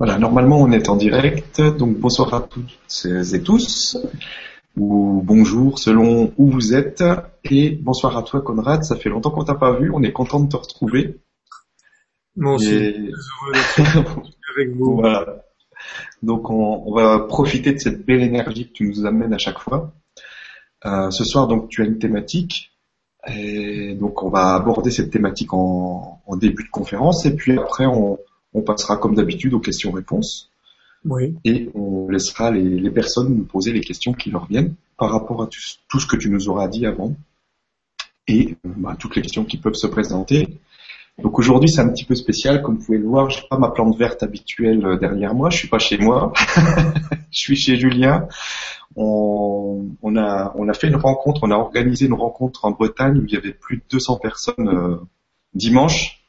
Voilà, normalement on est en direct, donc bonsoir à toutes et tous, ou bonjour selon où vous êtes, et bonsoir à toi Conrad, ça fait longtemps qu'on t'a pas vu, on est content de te retrouver. Moi aussi, Et- avec vous. Voilà. Donc on, on va profiter de cette belle énergie que tu nous amènes à chaque fois. Euh, ce soir donc tu as une thématique et donc on va aborder cette thématique en, en début de conférence et puis après on, on passera comme d'habitude aux questions-réponses. Oui, et on laissera les, les personnes nous poser les questions qui leur viennent par rapport à tout, tout ce que tu nous auras dit avant et bah, toutes les questions qui peuvent se présenter. Donc aujourd'hui c'est un petit peu spécial, comme vous pouvez le voir, je n'ai pas ma plante verte habituelle euh, derrière moi, je suis pas chez moi, je suis chez Julien. On, on a, on a fait une rencontre, on a organisé une rencontre en Bretagne où il y avait plus de 200 personnes euh, dimanche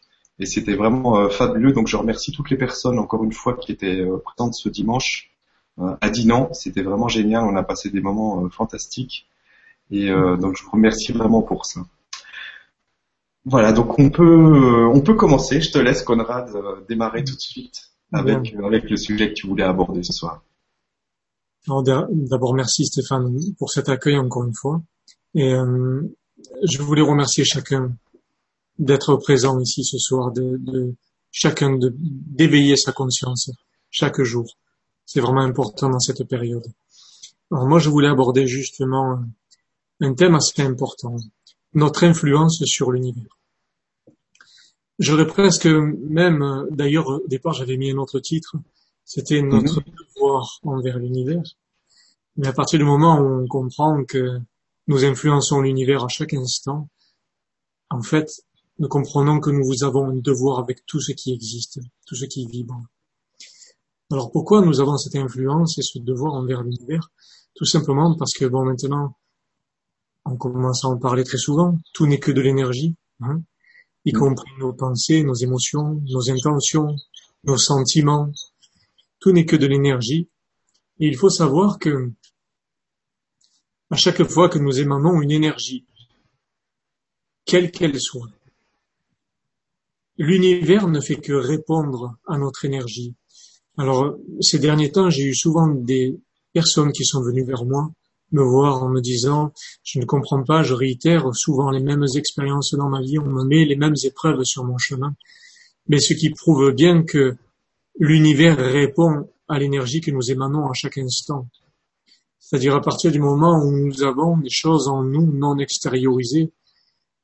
et c'était vraiment euh, fabuleux. Donc je remercie toutes les personnes encore une fois qui étaient euh, présentes ce dimanche euh, à Dinan. C'était vraiment génial, on a passé des moments fantastiques et donc je vous remercie vraiment pour ça. Voilà, donc on peut on peut commencer. Je te laisse Conrad démarrer tout de suite avec avec le sujet que tu voulais aborder ce soir. D'abord merci Stéphane pour cet accueil encore une fois. Et euh, je voulais remercier chacun d'être présent ici ce soir, de, de chacun de d'éveiller sa conscience chaque jour. C'est vraiment important dans cette période. Alors moi je voulais aborder justement un- thème assez important, notre influence sur l'univers. J'aurais presque même, d'ailleurs au départ j'avais mis un autre titre, c'était notre devoir envers l'univers. Mais à partir du moment où on comprend que nous influençons l'univers à chaque instant, en fait, nous comprenons que nous avons un devoir avec tout ce qui existe, tout ce qui vibre. Alors pourquoi nous avons cette influence et ce devoir envers l'univers? Tout simplement parce que, bon, maintenant, on commence à en parler très souvent, tout n'est que de l'énergie, hein, y Mm. compris nos pensées, nos émotions, nos intentions, nos sentiments, tout n'est que de l'énergie. Et il faut savoir que à chaque fois que nous émanons une énergie, quelle qu'elle soit, l'univers ne fait que répondre à notre énergie. Alors, ces derniers temps, j'ai eu souvent des personnes qui sont venues vers moi me voir en me disant, je ne comprends pas, je réitère souvent les mêmes expériences dans ma vie, on me met les mêmes épreuves sur mon chemin. Mais ce qui prouve bien que l'univers répond à l'énergie que nous émanons à chaque instant. C'est-à-dire à partir du moment où nous avons des choses en nous non extériorisées,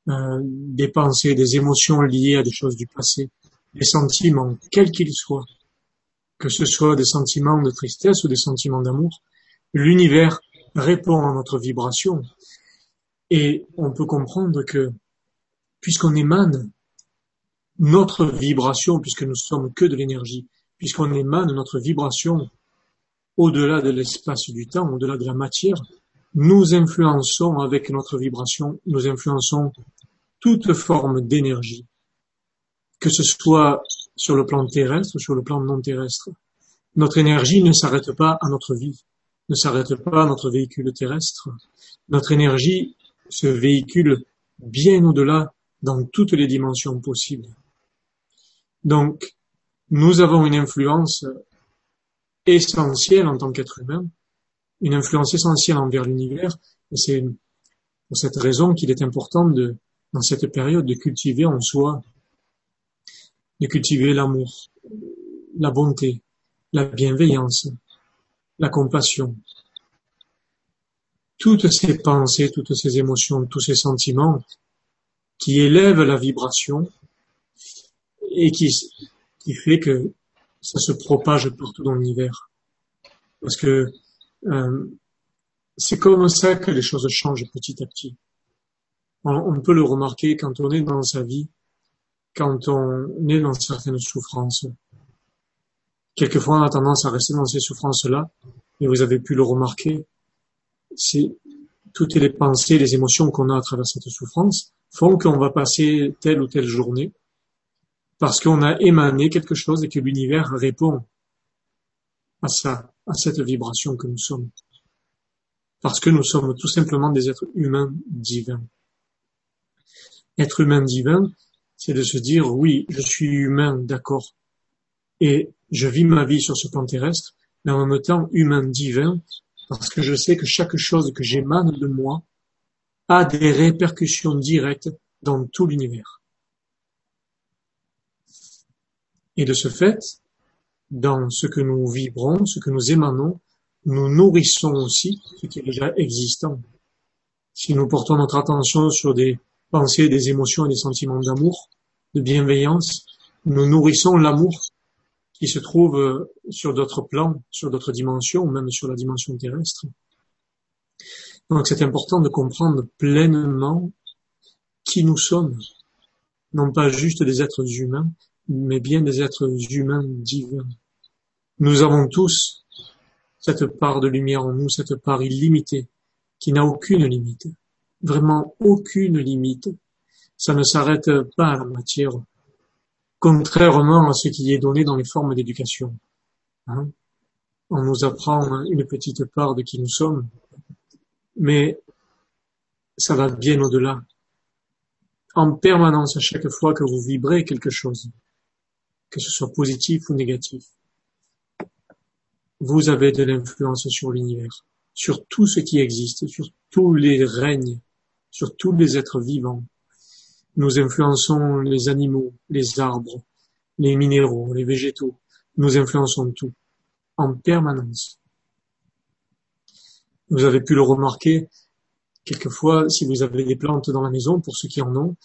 euh, des pensées, des émotions liées à des choses du passé, des sentiments, quels qu'ils soient, que ce soit des sentiments de tristesse ou des sentiments d'amour, l'univers répond à notre vibration. Et on peut comprendre que, puisqu'on émane notre vibration, puisque nous sommes que de l'énergie, puisqu'on émane notre vibration au-delà de l'espace du temps, au-delà de la matière, nous influençons avec notre vibration, nous influençons toute forme d'énergie, que ce soit sur le plan terrestre ou sur le plan non terrestre. Notre énergie ne s'arrête pas à notre vie, ne s'arrête pas à notre véhicule terrestre. Notre énergie se véhicule bien au-delà dans toutes les dimensions possibles. Donc, nous avons une influence essentielle en tant qu'être humain, une influence essentielle envers l'univers, et c'est pour cette raison qu'il est important de, dans cette période, de cultiver en soi, de cultiver l'amour, la bonté, la bienveillance, la compassion. Toutes ces pensées, toutes ces émotions, tous ces sentiments qui élèvent la vibration et qui, qui fait que ça se propage partout dans l'univers. Parce que euh, c'est comme ça que les choses changent petit à petit. On, peut le remarquer quand on est dans sa vie, quand on est dans certaines souffrances. Quelquefois, on a tendance à rester dans ces souffrances-là, et vous avez pu le remarquer, c'est toutes les pensées, les émotions qu'on a à travers cette souffrance font qu'on va passer telle ou telle journée parce qu'on a émané quelque chose et que l'univers répond à ça, à cette vibration que nous sommes. Parce que nous sommes tout simplement des êtres humains divins. Être humain divin, c'est de se dire, oui, je suis humain, d'accord. Et je vis ma vie sur ce plan terrestre, mais en même temps humain divin, parce que je sais que chaque chose que j'émane de moi a des répercussions directes dans tout l'univers. Et de ce fait, dans ce que nous vibrons, ce que nous émanons, nous nourrissons aussi ce qui est déjà existant. Si nous portons notre attention sur des pensées, des émotions et des sentiments d'amour, de bienveillance, nous nourrissons l'amour qui se trouve euh, sur d'autres plans, sur d'autres dimensions, même sur la dimension terrestre. Donc c'est important de comprendre pleinement qui nous sommes, non pas juste des êtres humains, mais bien des êtres humains divins. Nous avons tous cette part de lumière en nous, cette part illimitée, qui n'a aucune limite, vraiment aucune limite. Ça ne s'arrête pas à la matière, contrairement à ce qui est donné dans les formes d'éducation. Hein. On nous apprend une petite part de qui nous sommes, mais ça va bien au-delà. En permanence, à chaque fois que vous vibrez quelque chose, que ce soit positif ou négatif, vous avez de l'influence sur l'univers, sur tout ce qui existe, sur tous les règnes, sur tous les êtres vivants, nous influençons les animaux, les arbres, les minéraux, les végétaux. Nous influençons tout en permanence. Vous avez pu le remarquer, quelquefois, si vous avez des plantes dans la maison, pour ceux qui en ont,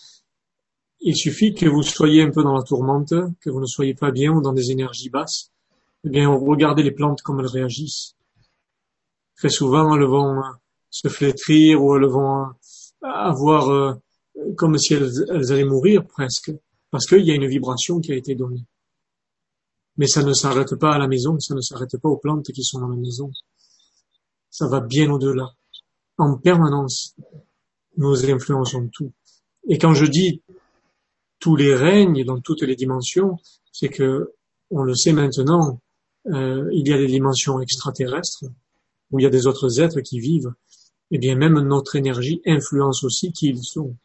il suffit que vous soyez un peu dans la tourmente, que vous ne soyez pas bien ou dans des énergies basses, eh bien, regardez les plantes comme elles réagissent. Très souvent, elles vont se flétrir ou elles vont avoir euh, comme si elles, allaient mourir presque, parce qu'il y a une vibration qui a été donnée. Mais ça ne s'arrête pas à la maison, ça ne s'arrête pas aux plantes qui sont dans la maison. Ça va bien au-delà. En permanence, nous influençons tout. Et quand je dis tous les règnes dans toutes les dimensions, c'est que, on le sait maintenant, euh, il y a des dimensions extraterrestres où il y a des autres êtres qui vivent. Et bien même notre énergie influence aussi qui ils sont.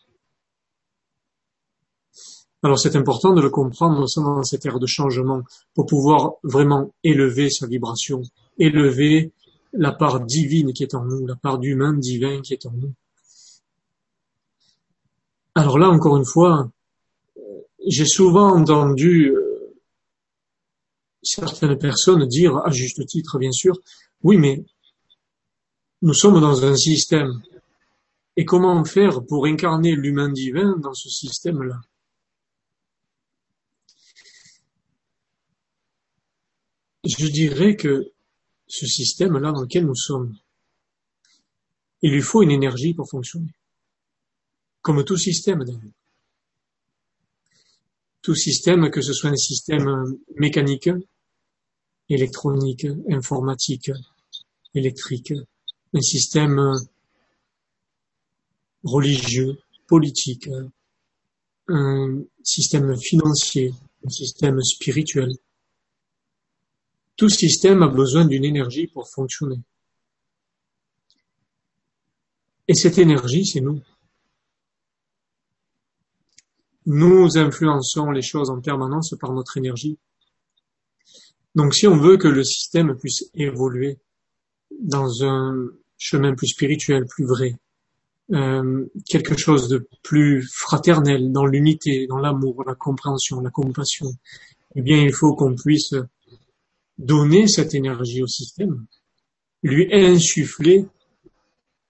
Alors c'est important de le comprendre dans cette ère de changement pour pouvoir vraiment élever sa vibration, élever la part divine qui est en nous, la part d'humain divin qui est en nous. Alors là, encore une fois, j'ai souvent entendu euh, certaines personnes dire, à juste titre bien sûr, oui mais nous sommes dans un système. Et comment faire pour incarner l'humain divin dans ce système-là? Je dirais que ce système-là dans lequel nous sommes, il lui faut une énergie pour fonctionner. Comme tout système d'ailleurs. Tout système, que ce soit un système mécanique, électronique, informatique, électrique, un système religieux, politique, un système financier, un système spirituel, tout système a besoin d'une énergie pour fonctionner. Et cette énergie, c'est nous. Nous influençons les choses en permanence par notre énergie. Donc si on veut que le système puisse évoluer dans un chemin plus spirituel, plus vrai, euh, quelque chose de plus fraternel, dans l'unité, dans l'amour, la compréhension, la compassion, eh bien il faut qu'on puisse donner cette énergie au système, lui insuffler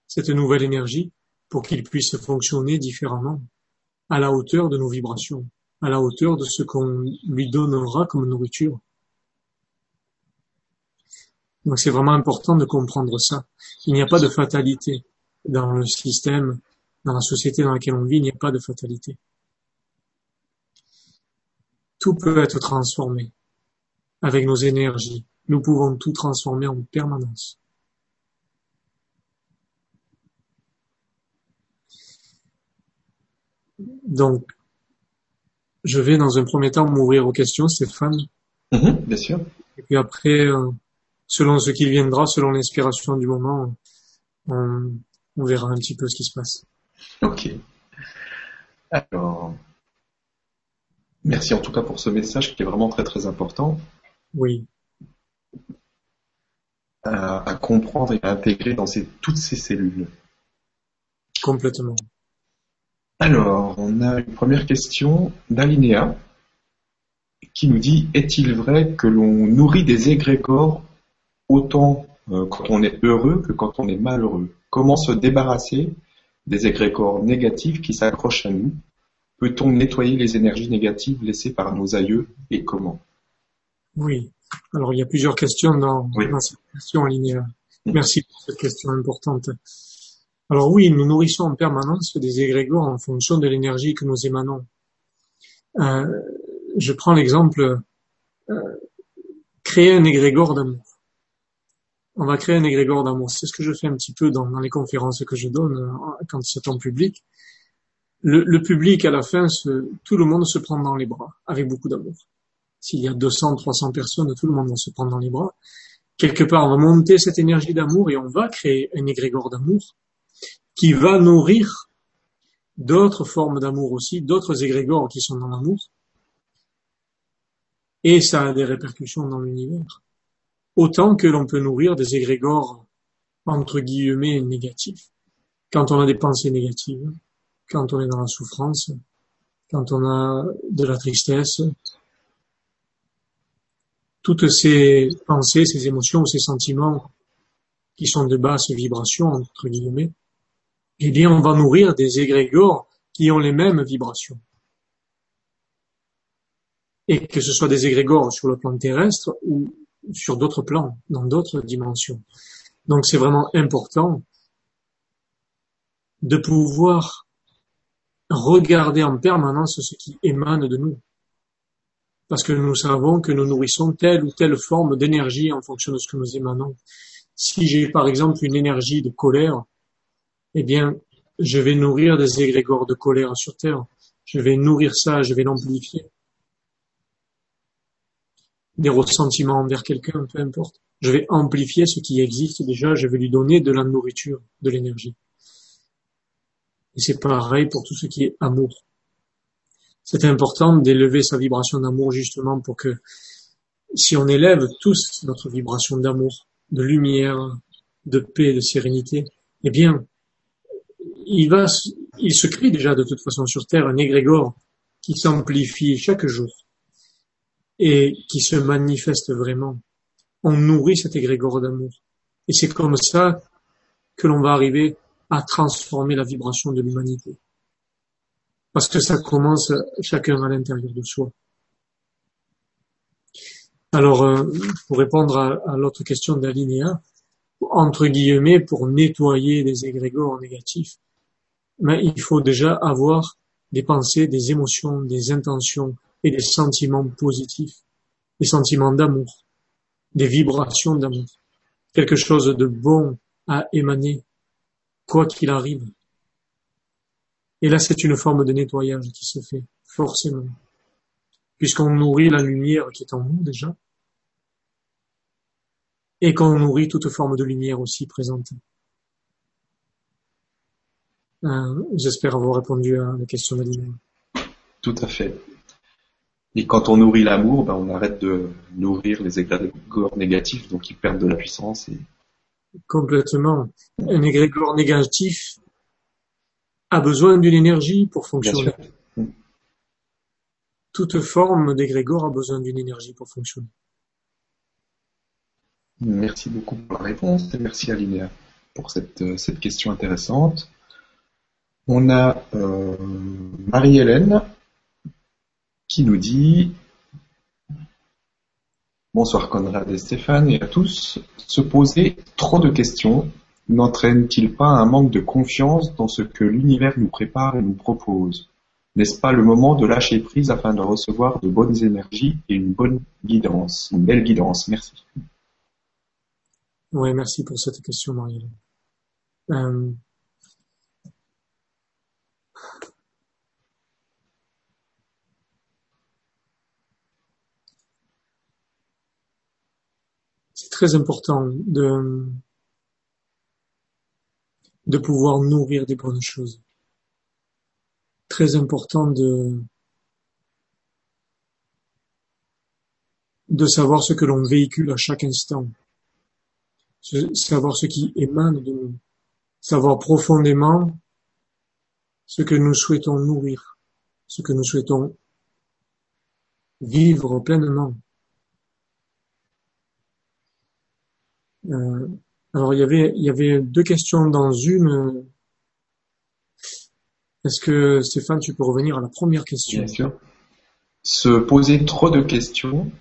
cette nouvelle énergie pour qu'il puisse fonctionner différemment, à la hauteur de nos vibrations, à la hauteur de ce qu'on lui donnera comme nourriture. Donc c'est vraiment important de comprendre ça. Il n'y a pas de fatalité dans le système, dans la société dans laquelle on vit, il n'y a pas de fatalité. Tout peut être transformé avec nos énergies, nous pouvons tout transformer en permanence. Donc, je vais dans un premier temps m'ouvrir aux questions, Stéphane. Mm-hmm, bien sûr. Et puis après, euh, selon ce qui viendra, selon l'inspiration du moment, on, on verra un petit peu ce qui se passe. Ok. Alors, merci en tout cas pour ce message qui est vraiment très très important. Oui. À, comprendre et à intégrer dans toutes ces cellules. Complètement. Alors, on a une première question d'Alinéa qui nous dit Est-il vrai que l'on nourrit des égrégores autant euh, quand on est heureux que quand on est malheureux Comment se débarrasser des égrégores négatifs qui s'accrochent à nous? Peut-on nettoyer les énergies négatives laissées par nos aïeux et comment? Oui. Alors, il y a plusieurs questions dans, cette question Alinéa. Mm. Merci pour cette question importante. Alors oui, nous nourrissons en permanence des égrégores en fonction de l'énergie que nous émanons. Euh, je prends l'exemple, euh, créer un égrégore d'amour. On va créer un égrégore d'amour. C'est ce que je fais un petit peu dans, les conférences que je donne euh, quand c'est en public. Le, public, à la fin, tout le monde se prend dans les bras, avec beaucoup d'amour. S'il y a 200, 300 personnes, tout le monde va se prendre dans les bras. Quelque part, on va monter cette énergie d'amour et on va créer un égrégore d'amour qui va nourrir d'autres formes d'amour aussi, d'autres égrégores qui sont dans l'amour, et ça a des répercussions dans l'univers. Autant que l'on peut nourrir des égrégores entre guillemets négatifs. Quand on a des pensées négatives, quand on est dans la souffrance, quand on a de la tristesse, toutes ces pensées, ces émotions, ces sentiments qui sont de basse vibration, entre guillemets, eh bien, on va nourrir des égrégores qui ont les mêmes vibrations et que ce soit des égrégores sur le plan terrestre ou sur d'autres plans, dans d'autres dimensions. Donc c'est vraiment important de pouvoir regarder en permanence ce qui émane de nous. Parce que nous savons que nous nourrissons telle ou telle forme d'énergie en fonction de ce que nous émanons. Si j'ai par exemple une énergie de colère, eh bien, je vais nourrir des égrégores de colère sur Terre. Je vais nourrir ça, je vais l'amplifier des ressentiments envers quelqu'un, peu importe. Je vais amplifier ce qui existe déjà, je vais lui donner de la nourriture, de l'énergie. Et c'est pareil pour tout ce qui est amour. C'est important d'élever sa vibration d'amour justement pour que si on élève tous notre vibration d'amour, de lumière, de paix, de sérénité, eh bien, il va, il se crée déjà de toute façon sur Terre un égrégore qui s'amplifie chaque jour et qui se manifeste vraiment. On nourrit cet égrégore d'amour. Et c'est comme ça que l'on va arriver à transformer la vibration de l'humanité. Parce que ça commence chacun à l'intérieur de soi. Alors, euh, pour répondre à, l'autre question d'Alinéa, entre guillemets, pour nettoyer les égrégores négatifs, mais il faut déjà avoir des pensées, des émotions, des intentions et des sentiments positifs, des sentiments d'amour, des vibrations d'amour, quelque chose de bon à émaner, quoi qu'il arrive. Et là, c'est une forme de nettoyage qui se fait, forcément, puisqu'on nourrit la lumière qui est en nous déjà, et qu'on nourrit toute forme de lumière aussi présente. Euh, j'espère avoir répondu à la question de Tout à fait. Et quand on nourrit l'amour, ben on arrête de nourrir les égrégores négatifs, donc ils perdent de la puissance. Et... Complètement. Un égrégore négatif a besoin d'une énergie pour fonctionner. Toute forme d'égrégore a besoin d'une énergie pour fonctionner. Merci beaucoup pour la réponse et merci Alinéa pour cette, euh, cette question intéressante. On a euh, Marie-Hélène qui nous dit Bonsoir Conrad et Stéphane et à tous. Se poser trop de questions n'entraîne-t-il pas un manque de confiance dans ce que l'univers nous prépare et nous propose? N'est-ce pas le moment de lâcher prise afin de recevoir de bonnes énergies et une bonne guidance, une belle guidance? Merci. Oui, merci pour cette question, Marielle. Euh, très important de, de pouvoir nourrir des bonnes choses. Très important de, de savoir ce que l'on véhicule à chaque instant, savoir ce qui émane de nous, savoir profondément ce que nous souhaitons nourrir, ce que nous souhaitons vivre pleinement. Euh, alors il y avait il y avait deux questions dans une. Est-ce que Stéphane, tu peux revenir à la première question? Bien sûr. Se poser trop de questions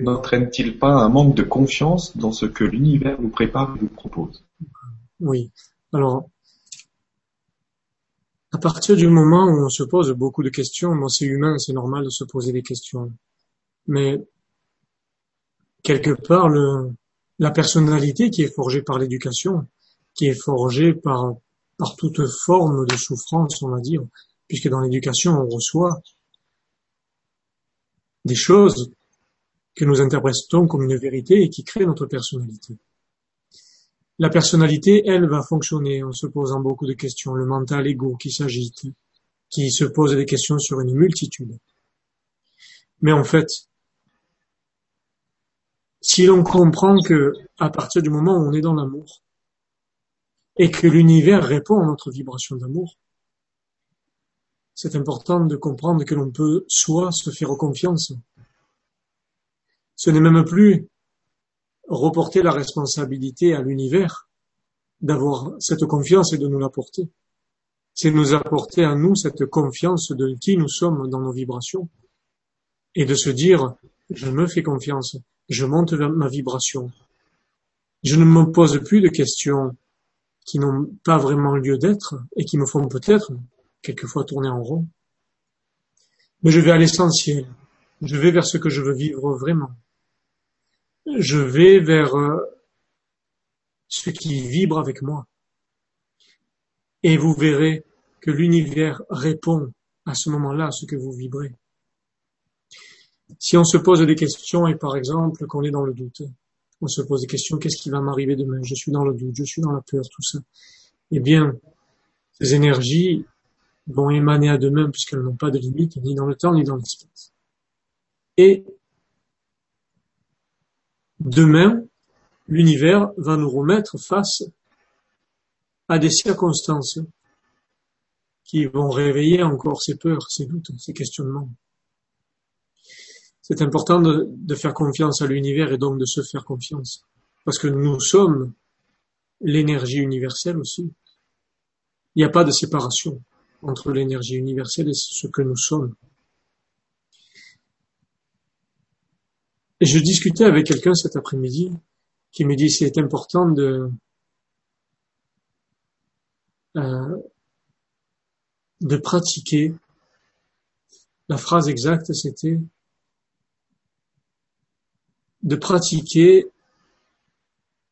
n'entraîne-t-il pas un manque de confiance dans ce que l'univers nous prépare et nous propose? Oui. Alors, à partir du moment où on se pose beaucoup de questions, moi c'est humain, c'est normal de se poser des questions. Mais quelque part, le, la personnalité qui est forgée par l'éducation, qui est forgée par, par toute forme de souffrance, on va dire, puisque dans l'éducation, on reçoit des choses que nous interprétons comme une vérité et qui créent notre personnalité. La personnalité, elle, va fonctionner en se posant beaucoup de questions, le mental ego qui s'agite, qui se pose des questions sur une multitude. Mais en fait, si l'on comprend que, à partir du moment où on est dans l'amour, et que l'univers répond à notre vibration d'amour, c'est important de comprendre que l'on peut soit se faire confiance. Ce n'est même plus reporter la responsabilité à l'univers d'avoir cette confiance et de nous l'apporter. C'est nous apporter à nous cette confiance de qui nous sommes dans nos vibrations et de se dire, je me fais confiance, je monte vers ma vibration. Je ne me pose plus de questions qui n'ont pas vraiment lieu d'être et qui me font peut-être quelquefois tourner en rond. Mais je vais à l'essentiel. Je vais vers ce que je veux vivre vraiment. Je vais vers euh, ce qui vibre avec moi. Et vous verrez que l'univers répond à ce moment-là à ce que vous vibrez. Si on se pose des questions et par exemple qu'on est dans le doute, on se pose des questions, qu'est-ce qui va m'arriver demain? Je suis dans le doute, je suis dans la peur, tout ça. Eh bien, ces énergies vont émaner à demain puisqu'elles n'ont pas de limite, ni dans le temps, ni dans l'espace. Et demain, l'univers va nous remettre face à des circonstances qui vont réveiller encore ces peurs, ces doutes, ces questionnements. C'est important de, faire confiance à l'univers et donc de se faire confiance. Parce que nous sommes l'énergie universelle aussi. Il n'y a pas de séparation entre l'énergie universelle et ce que nous sommes. Et je discutais avec quelqu'un cet après-midi qui me dit c'est important de euh, de pratiquer. La phrase exacte c'était de pratiquer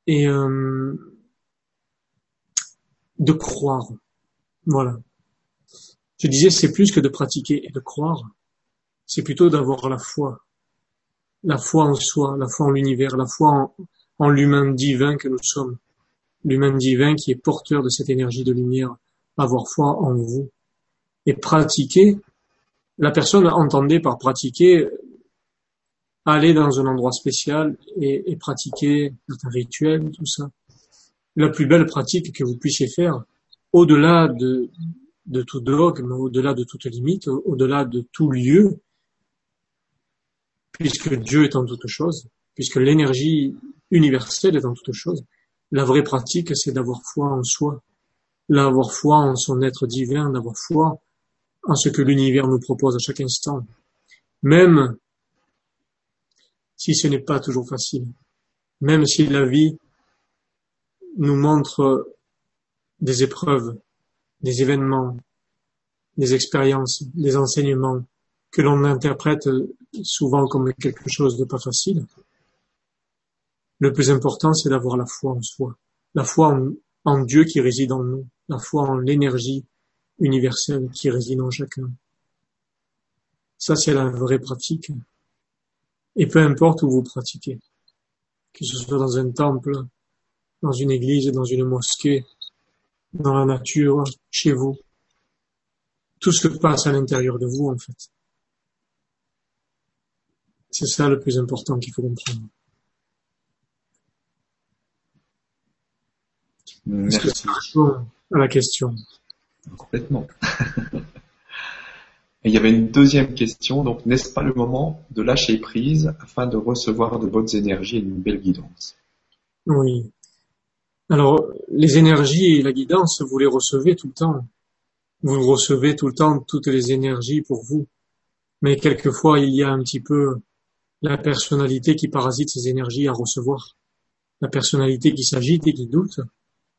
et euh, de croire. Voilà. Je disais, c'est plus que de pratiquer et de croire, c'est plutôt d'avoir la foi. La foi en soi, la foi en l'univers, la foi en, en l'humain divin que nous sommes. L'humain divin qui est porteur de cette énergie de lumière. Avoir foi en vous. Et pratiquer, la personne entendait par pratiquer aller dans un endroit spécial et, pratiquer un rituel, tout ça. La plus belle pratique que vous puissiez faire, au-delà de, de tout dogme, au-delà de toute limite, au-delà de tout lieu, puisque Dieu est en toute chose, puisque l'énergie universelle est en toute chose, la vraie pratique, c'est d'avoir foi en soi, d'avoir foi en son être divin, d'avoir foi en ce que l'univers nous propose à chaque instant. Même si ce n'est pas toujours facile. Même si la vie nous montre des épreuves, des événements, des expériences, des enseignements que l'on interprète souvent comme quelque chose de pas facile. Le plus important, c'est d'avoir la foi en soi, la foi en, Dieu qui réside en nous, la foi en l'énergie universelle qui réside en chacun. Ça, c'est la vraie pratique. Et peu importe où vous pratiquez, que ce soit dans un temple, dans une église, dans une mosquée, dans la nature, chez vous, tout ce que passe à l'intérieur de vous, en fait. C'est ça le plus important qu'il faut comprendre. Est-ce que ça répond à la question? Complètement. Et il y avait une deuxième question, donc n'est-ce pas le moment de lâcher prise afin de recevoir de bonnes énergies et une belle guidance? Oui. Alors, les énergies et la guidance, vous les recevez tout le temps. Vous recevez tout le temps toutes les énergies pour vous. Mais quelquefois, il y a un petit peu la personnalité qui parasite ces énergies à recevoir. La personnalité qui s'agite et qui doute,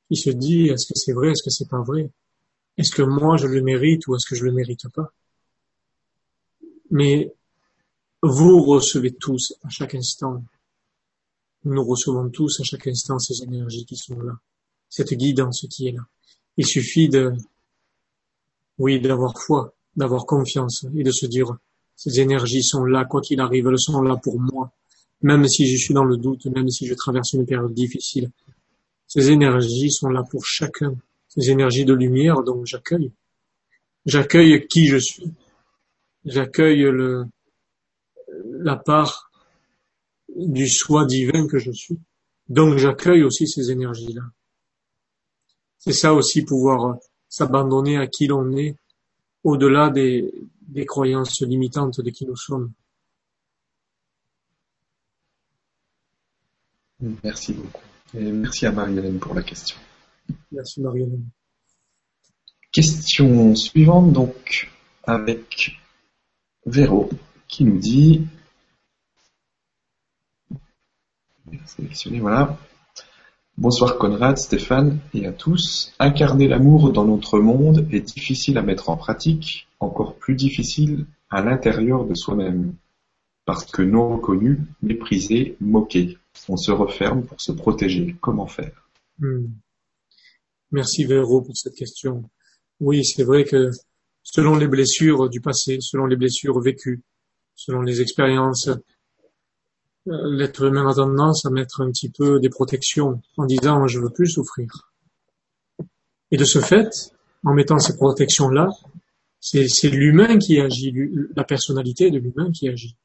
qui se dit est-ce que c'est vrai, est-ce que c'est pas vrai? Est-ce que moi je le mérite ou est-ce que je le mérite pas? Mais vous recevez tous à chaque instant. Nous recevons tous à chaque instant ces énergies qui sont là, cette guidance qui est là. Il suffit de, oui, d'avoir foi, d'avoir confiance et de se dire, ces énergies sont là, quoi qu'il arrive, elles sont là pour moi. Même si je suis dans le doute, même si je traverse une période difficile, ces énergies sont là pour chacun. Ces énergies de lumière, donc j'accueille. J'accueille qui je suis. J'accueille le, la part du soi divin que je suis. Donc j'accueille aussi ces énergies-là. C'est ça aussi pouvoir s'abandonner à qui l'on est, au-delà des, des croyances limitantes de qui nous sommes. Merci beaucoup. Et merci à Marie-Hélène pour la question. Merci Marie-Hélène. Question suivante donc avec Véro qui nous dit sélectionner voilà Bonsoir Conrad, Stéphane et à tous. Incarner l'amour dans notre monde est difficile à mettre en pratique, encore plus difficile à l'intérieur de soi-même, parce que non reconnu, méprisé, moqué. On se referme pour se protéger. Comment faire? Hmm. Merci Véro pour cette question. Oui, c'est vrai que selon les blessures du passé, selon les blessures vécues, selon les expériences euh, l'être humain a tendance à mettre un petit peu des protections en disant je veux plus souffrir. Et de ce fait, en mettant ces protections-là, c'est l'humain qui agit, la personnalité de l'humain qui agit.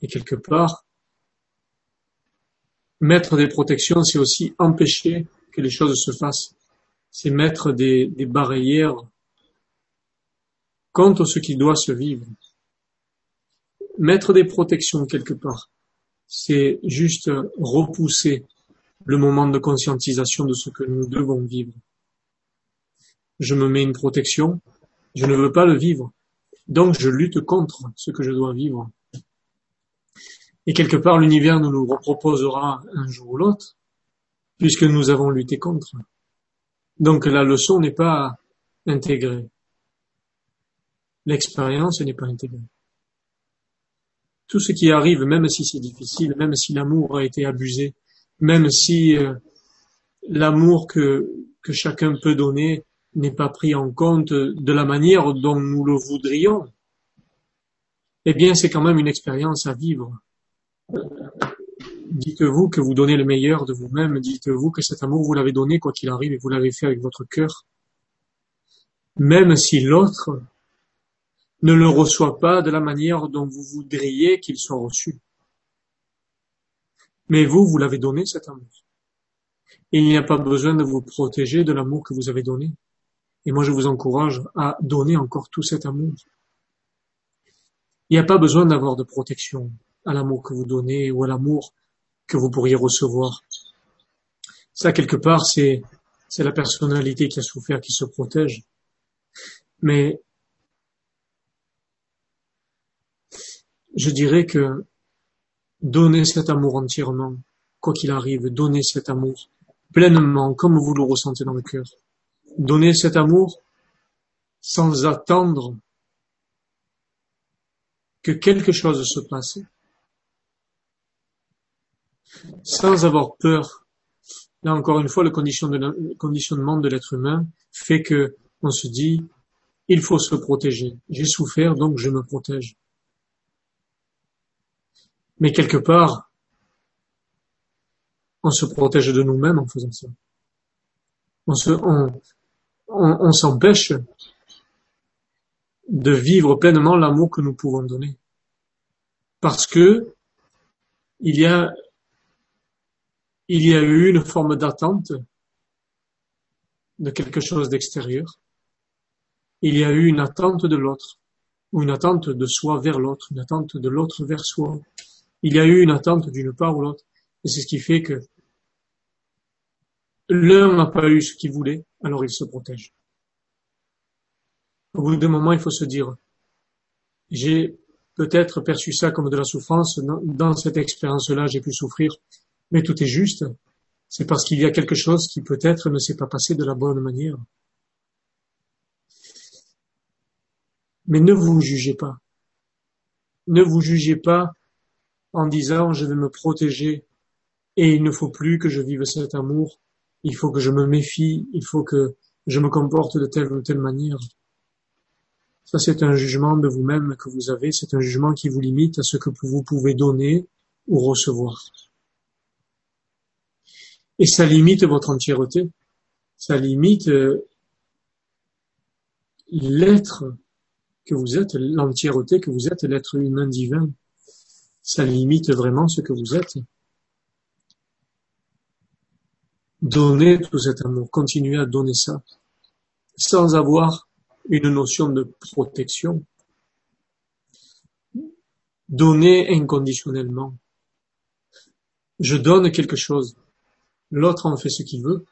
Et quelque part, mettre des protections, c'est aussi empêcher que les choses se fassent. C'est mettre des, des barrières contre ce qui doit se vivre. Mettre des protections quelque part c'est juste repousser le moment de conscientisation de ce que nous devons vivre. Je me mets une protection, je ne veux pas le vivre, donc je lutte contre ce que je dois vivre. Et quelque part, l'univers nous le reproposera un jour ou l'autre, puisque nous avons lutté contre. Donc la leçon n'est pas intégrée. L'expérience n'est pas intégrée tout ce qui arrive, même si c'est difficile, même si l'amour a été abusé, même si euh, l'amour que, que chacun peut donner n'est pas pris en compte de la manière dont nous le voudrions, eh bien c'est quand même une expérience à vivre. Dites-vous que vous donnez le meilleur de vous-même, dites-vous que cet amour vous l'avez donné quoi qu'il arrive et vous l'avez fait avec votre cœur. Même si l'autre ne le reçoit pas de la manière dont vous voudriez qu'il soit reçu. Mais vous, vous l'avez donné cet amour. Il n'y a pas besoin de vous protéger de l'amour que vous avez donné. Et moi, je vous encourage à donner encore tout cet amour. Il n'y a pas besoin d'avoir de protection à l'amour que vous donnez ou à l'amour que vous pourriez recevoir. Ça, quelque part, c'est, c'est la personnalité qui a souffert qui se protège. Mais je dirais que donnez cet amour entièrement, quoi qu'il arrive, donnez cet amour pleinement, comme vous le ressentez dans le cœur. Donnez cet amour sans attendre que quelque chose se passe, sans avoir peur. Là encore une fois, le conditionnement de l'être humain fait que on se dit, il faut se protéger. J'ai souffert, donc je me protège. Mais quelque part, on se protège de nous-mêmes en faisant ça. On se, on, on, s'empêche de vivre pleinement l'amour que nous pouvons donner. Parce que il y a, il y a eu une forme d'attente de quelque chose d'extérieur. Il y a eu une attente de l'autre, ou une attente de soi vers l'autre, une attente de l'autre vers soi. Il y a eu une attente d'une part ou l'autre. Et c'est ce qui fait que l'un n'a pas eu ce qu'il voulait, alors il se protège. Au bout d'un moment, il faut se dire, j'ai peut-être perçu ça comme de la souffrance, dans cette expérience-là, j'ai pu souffrir, mais tout est juste, c'est parce qu'il y a quelque chose qui peut-être ne s'est pas passé de la bonne manière. Mais ne vous jugez pas. Ne vous jugez pas en disant je vais me protéger et il ne faut plus que je vive cet amour, il faut que je me méfie, il faut que je me comporte de telle ou telle manière. Ça, c'est un jugement de vous-même que vous avez, c'est un jugement qui vous limite à ce que vous pouvez donner ou recevoir. Et ça limite votre entièreté, ça limite euh, l'être que vous êtes, l'entièreté que vous êtes, l'être humain divin. Ça limite vraiment ce que vous êtes. Donnez tout cet amour, continuez à donner ça, sans avoir une notion de protection. Donnez inconditionnellement. Je donne quelque chose. L'autre en fait ce qu'il veut.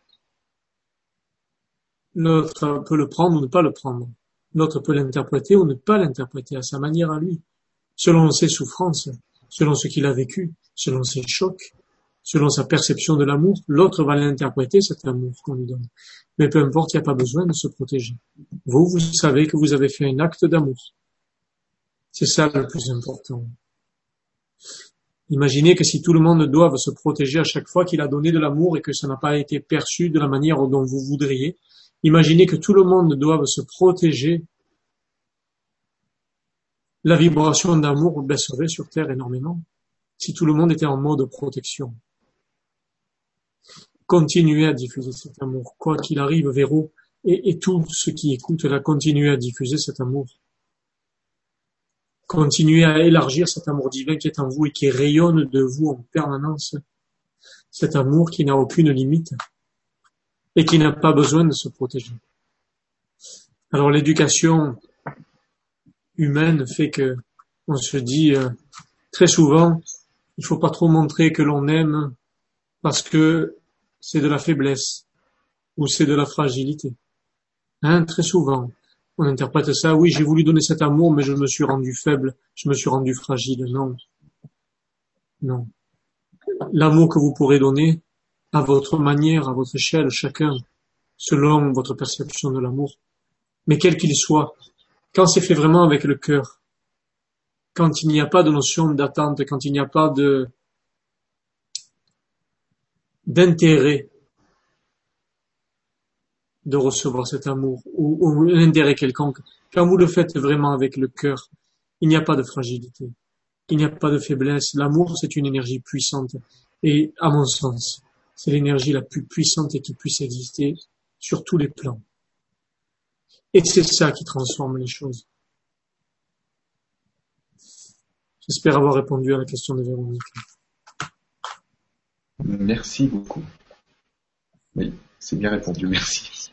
L'autre peut le prendre ou ne pas le prendre. L'autre peut l'interpréter ou ne pas l'interpréter à sa manière à lui, selon ses souffrances, selon ce qu'il a vécu, selon ses chocs, selon sa perception de l'amour. L'autre va l'interpréter, cet amour qu'on lui donne. Mais peu importe, il n'y a pas besoin de se protéger. Vous, vous savez que vous avez fait un acte d'amour. C'est ça le plus important. Imaginez que si tout le monde doit se protéger à chaque fois qu'il a donné de l'amour et que ça n'a pas été perçu de la manière dont vous voudriez, Imaginez que tout le monde doive se protéger. La vibration d'amour baisserait sur Terre énormément si tout le monde était en mode protection. Continuez à diffuser cet amour, quoi qu'il arrive, Véro, et, et tous ceux qui écoutent là, continuez à diffuser cet amour. Continuez à élargir cet amour divin qui est en vous et qui rayonne de vous en permanence. Cet amour qui n'a aucune limite et qui n'a pas besoin de se protéger. Alors l'éducation humaine fait que on se dit euh, très souvent il faut pas trop montrer que l'on aime parce que c'est de la faiblesse ou c'est de la fragilité. Hein, très souvent, on interprète ça, oui, j'ai voulu donner cet amour, mais je me suis rendu faible, je me suis rendu fragile. Non. Non. L'amour que vous pourrez donner, à votre manière, à votre échelle, chacun, selon votre perception de l'amour. Mais quel qu'il soit, quand c'est fait vraiment avec le cœur, quand il n'y a pas de notion d'attente, quand il n'y a pas d'intérêt de recevoir cet amour ou, ou un intérêt quelconque, quand vous le faites vraiment avec le cœur, il n'y a pas de fragilité, il n'y a pas de faiblesse. L'amour, c'est une énergie puissante. Et à mon sens, c'est l'énergie la plus puissante qui puisse exister sur tous les plans. Et c'est ça qui transforme les choses. J'espère avoir répondu à la question de Véronique. Merci beaucoup. Oui, c'est bien répondu, merci.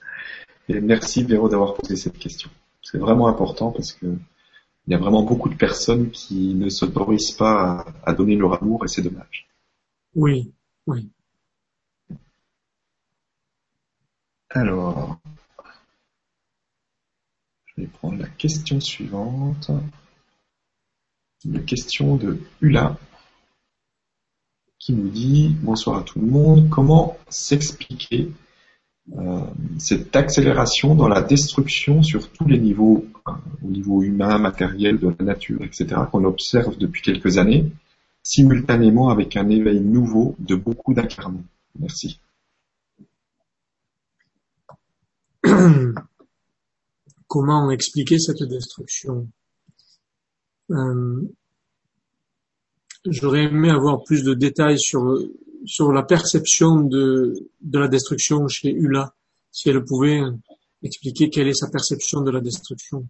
Et merci Véro d'avoir posé cette question. C'est vraiment important parce que il y a vraiment beaucoup de personnes qui ne s'autorisent pas à donner leur amour et c'est dommage. Oui, oui. Alors, vais prendre la question suivante. Une question de Ula qui nous dit bonsoir à tout le monde. Comment s'expliquer euh, cette accélération dans la destruction sur tous les niveaux, euh, au niveau humain, matériel, de la nature, etc., qu'on observe depuis quelques années, simultanément avec un éveil nouveau de beaucoup d'incarnés Merci. comment expliquer cette destruction euh, J'aurais aimé avoir plus de détails sur sur la perception de de la destruction chez Ula, si elle pouvait expliquer quelle est sa perception de la destruction.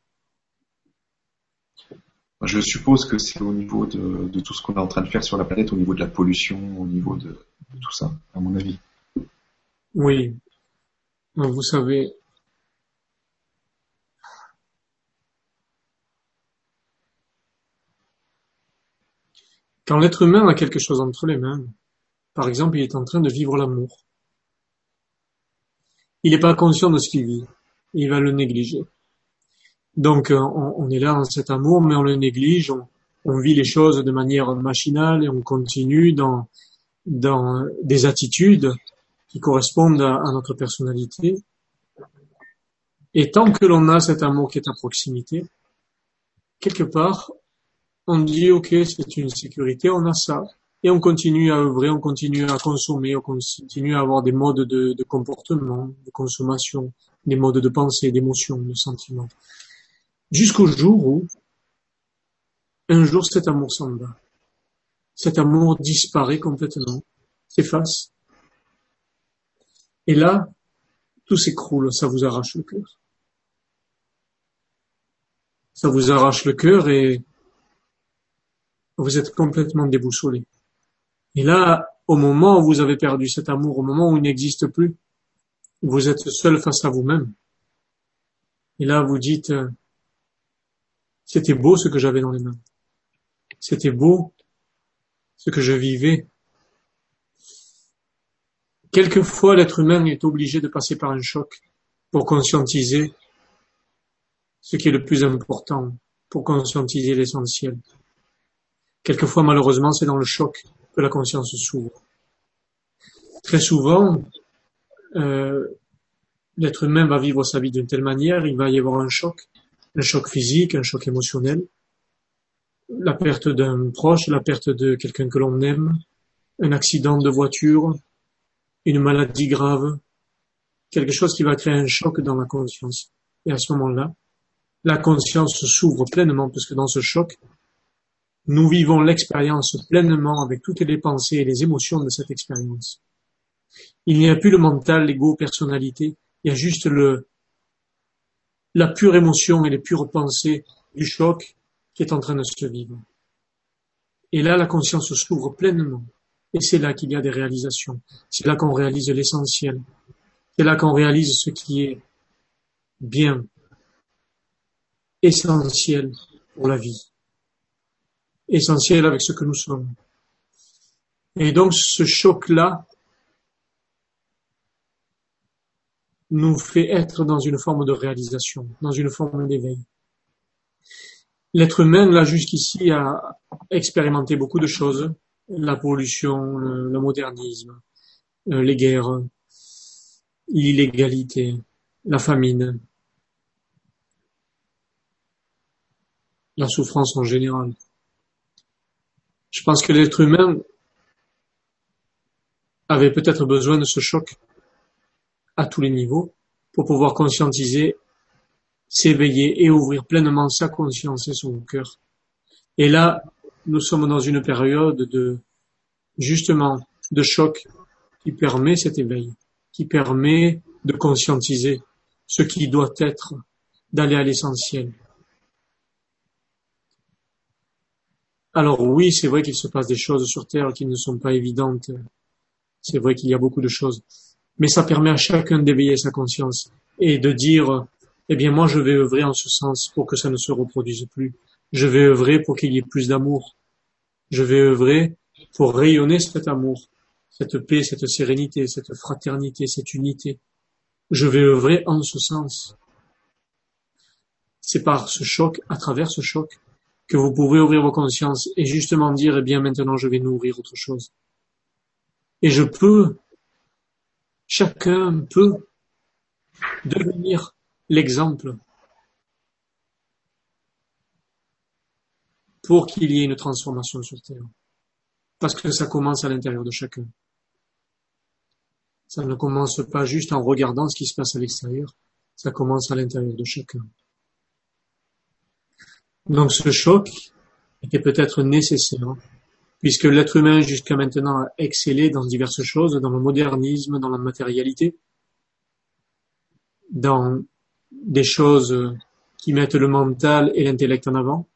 Je suppose que c'est au niveau de, tout ce qu'on est en train de faire sur la planète, au niveau de la pollution, au niveau de, tout ça, à mon avis. Oui. Vous savez, quand l'être humain a quelque chose entre les mains, par exemple, il est en train de vivre l'amour. Il n'est pas conscient de ce qu'il vit. Il va le négliger. Donc, euh, on, est là dans cet amour, mais on le néglige. On, vit les choses de manière machinale et on continue dans, des attitudes qui correspondent à notre personnalité. Et tant que l'on a cet amour qui est à proximité, quelque part, on dit ok, c'est une sécurité, on a ça et on continue à œuvrer, on continue à consommer, on continue à avoir des modes de, comportement, de consommation, des modes de pensée, d'émotion, de sentiment. Jusqu'au jour où, un jour, cet amour s'en va. Cet amour disparaît complètement, s'efface. Et là, tout s'écroule, ça vous arrache le cœur. Ça vous arrache le cœur et vous êtes complètement déboussolé. Et là, au moment où vous avez perdu cet amour, au moment où il n'existe plus, vous êtes seul face à vous-même. Et là, vous dites, euh, c'était beau ce que j'avais dans les mains. C'était beau ce que je vivais. Quelquefois, l'être humain est obligé de passer par un choc pour conscientiser ce qui est le plus important, pour conscientiser l'essentiel. Quelquefois, malheureusement, c'est dans le choc que la conscience s'ouvre. Très souvent, euh, l'être humain va vivre sa vie d'une telle manière, il va y avoir un choc, un choc physique, un choc émotionnel, la perte d'un proche, la perte de quelqu'un que l'on aime, un accident de voiture, une maladie grave, quelque chose qui va créer un choc dans la conscience. Et à ce moment-là, la conscience s'ouvre pleinement parce que dans ce choc, nous vivons l'expérience pleinement avec toutes les pensées et les émotions de cette expérience. Il n'y a plus le mental, l'ego, personnalité, il y a juste le, la pure émotion et les pures pensées du choc qui est en train de se vivre. Et là, la conscience s'ouvre pleinement. Et c'est là qu'il y a des réalisations. C'est là qu'on réalise l'essentiel. C'est là qu'on réalise ce qui est bien, essentiel pour la vie essentiel avec ce que nous sommes. Et donc ce choc-là nous fait être dans une forme de réalisation, dans une forme d'éveil. L'être humain, là jusqu'ici, a expérimenté beaucoup de choses. La pollution, le, modernisme, euh, les guerres, l'illégalité, la famine, la souffrance en général. Je pense que l'être humain avait peut-être besoin de ce choc à tous les niveaux pour pouvoir conscientiser, s'éveiller et ouvrir pleinement sa conscience et son cœur. Et là, nous sommes dans une période de, justement, de choc qui permet cet éveil, qui permet de conscientiser ce qui doit être, d'aller à l'essentiel, Alors oui, c'est vrai qu'il se passe des choses sur Terre qui ne sont pas évidentes. C'est vrai qu'il y a beaucoup de choses. Mais ça permet à chacun d'éveiller sa conscience et de dire, eh bien moi je vais œuvrer en ce sens pour que ça ne se reproduise plus. Je vais œuvrer pour qu'il y ait plus d'amour. Je vais œuvrer pour rayonner cet amour, cette paix, cette sérénité, cette fraternité, cette unité. Je vais œuvrer en ce sens. C'est par ce choc, à travers ce choc, que vous pouvez ouvrir vos consciences et justement dire, eh bien, maintenant, je vais nourrir autre chose. Et je peux, chacun peut devenir l'exemple pour qu'il y ait une transformation sur Terre. Parce que ça commence à l'intérieur de chacun. Ça ne commence pas juste en regardant ce qui se passe à l'extérieur, ça commence à l'intérieur de chacun. Donc ce choc était peut-être nécessaire, puisque l'être humain jusqu'à maintenant a excellé dans diverses choses, dans le modernisme, dans la matérialité, dans des choses qui mettent le mental et l'intellect en avant,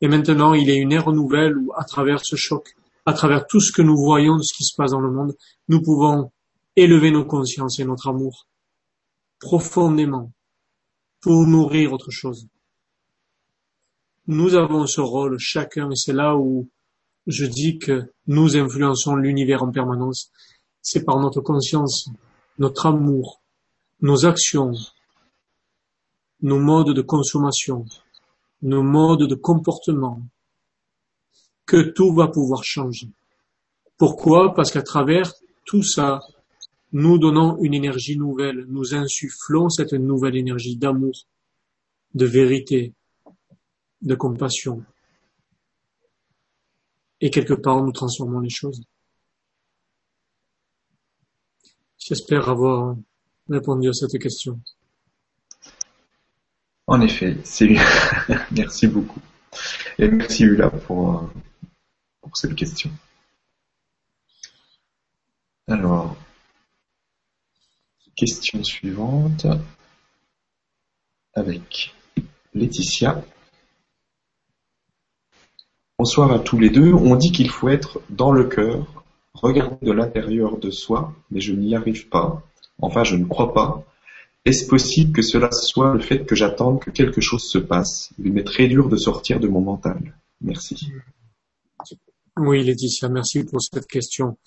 Et maintenant, il a une ère nouvelle où, à travers ce choc, à travers tout ce que nous voyons de ce qui se passe dans le monde, nous pouvons élever nos consciences et notre amour profondément pour nourrir autre chose. Nous avons ce rôle chacun et c'est là où je dis que nous influençons l'univers en permanence. C'est par notre conscience, notre amour, nos actions, nos modes de consommation, nos modes de comportement, que tout va pouvoir changer. Pourquoi? Parce qu'à travers tout ça, nous donnons une énergie nouvelle, nous insufflons cette nouvelle énergie d'amour, de vérité, de compassion. Et quelque part, nous transformons les choses. J'espère avoir répondu à cette question. En effet, c'est merci beaucoup. Et merci Ula pour, pour cette question. Alors, question suivante avec Laetitia. Bonsoir à tous les deux. On dit qu'il faut être dans le cœur, regarder de l'intérieur de soi, mais je n'y arrive pas. Enfin, je ne crois pas. Est-ce possible que cela soit le fait que j'attende que quelque chose se passe? Il m'est très dur de sortir de mon mental. Merci. Oui, Laetitia, merci pour cette question.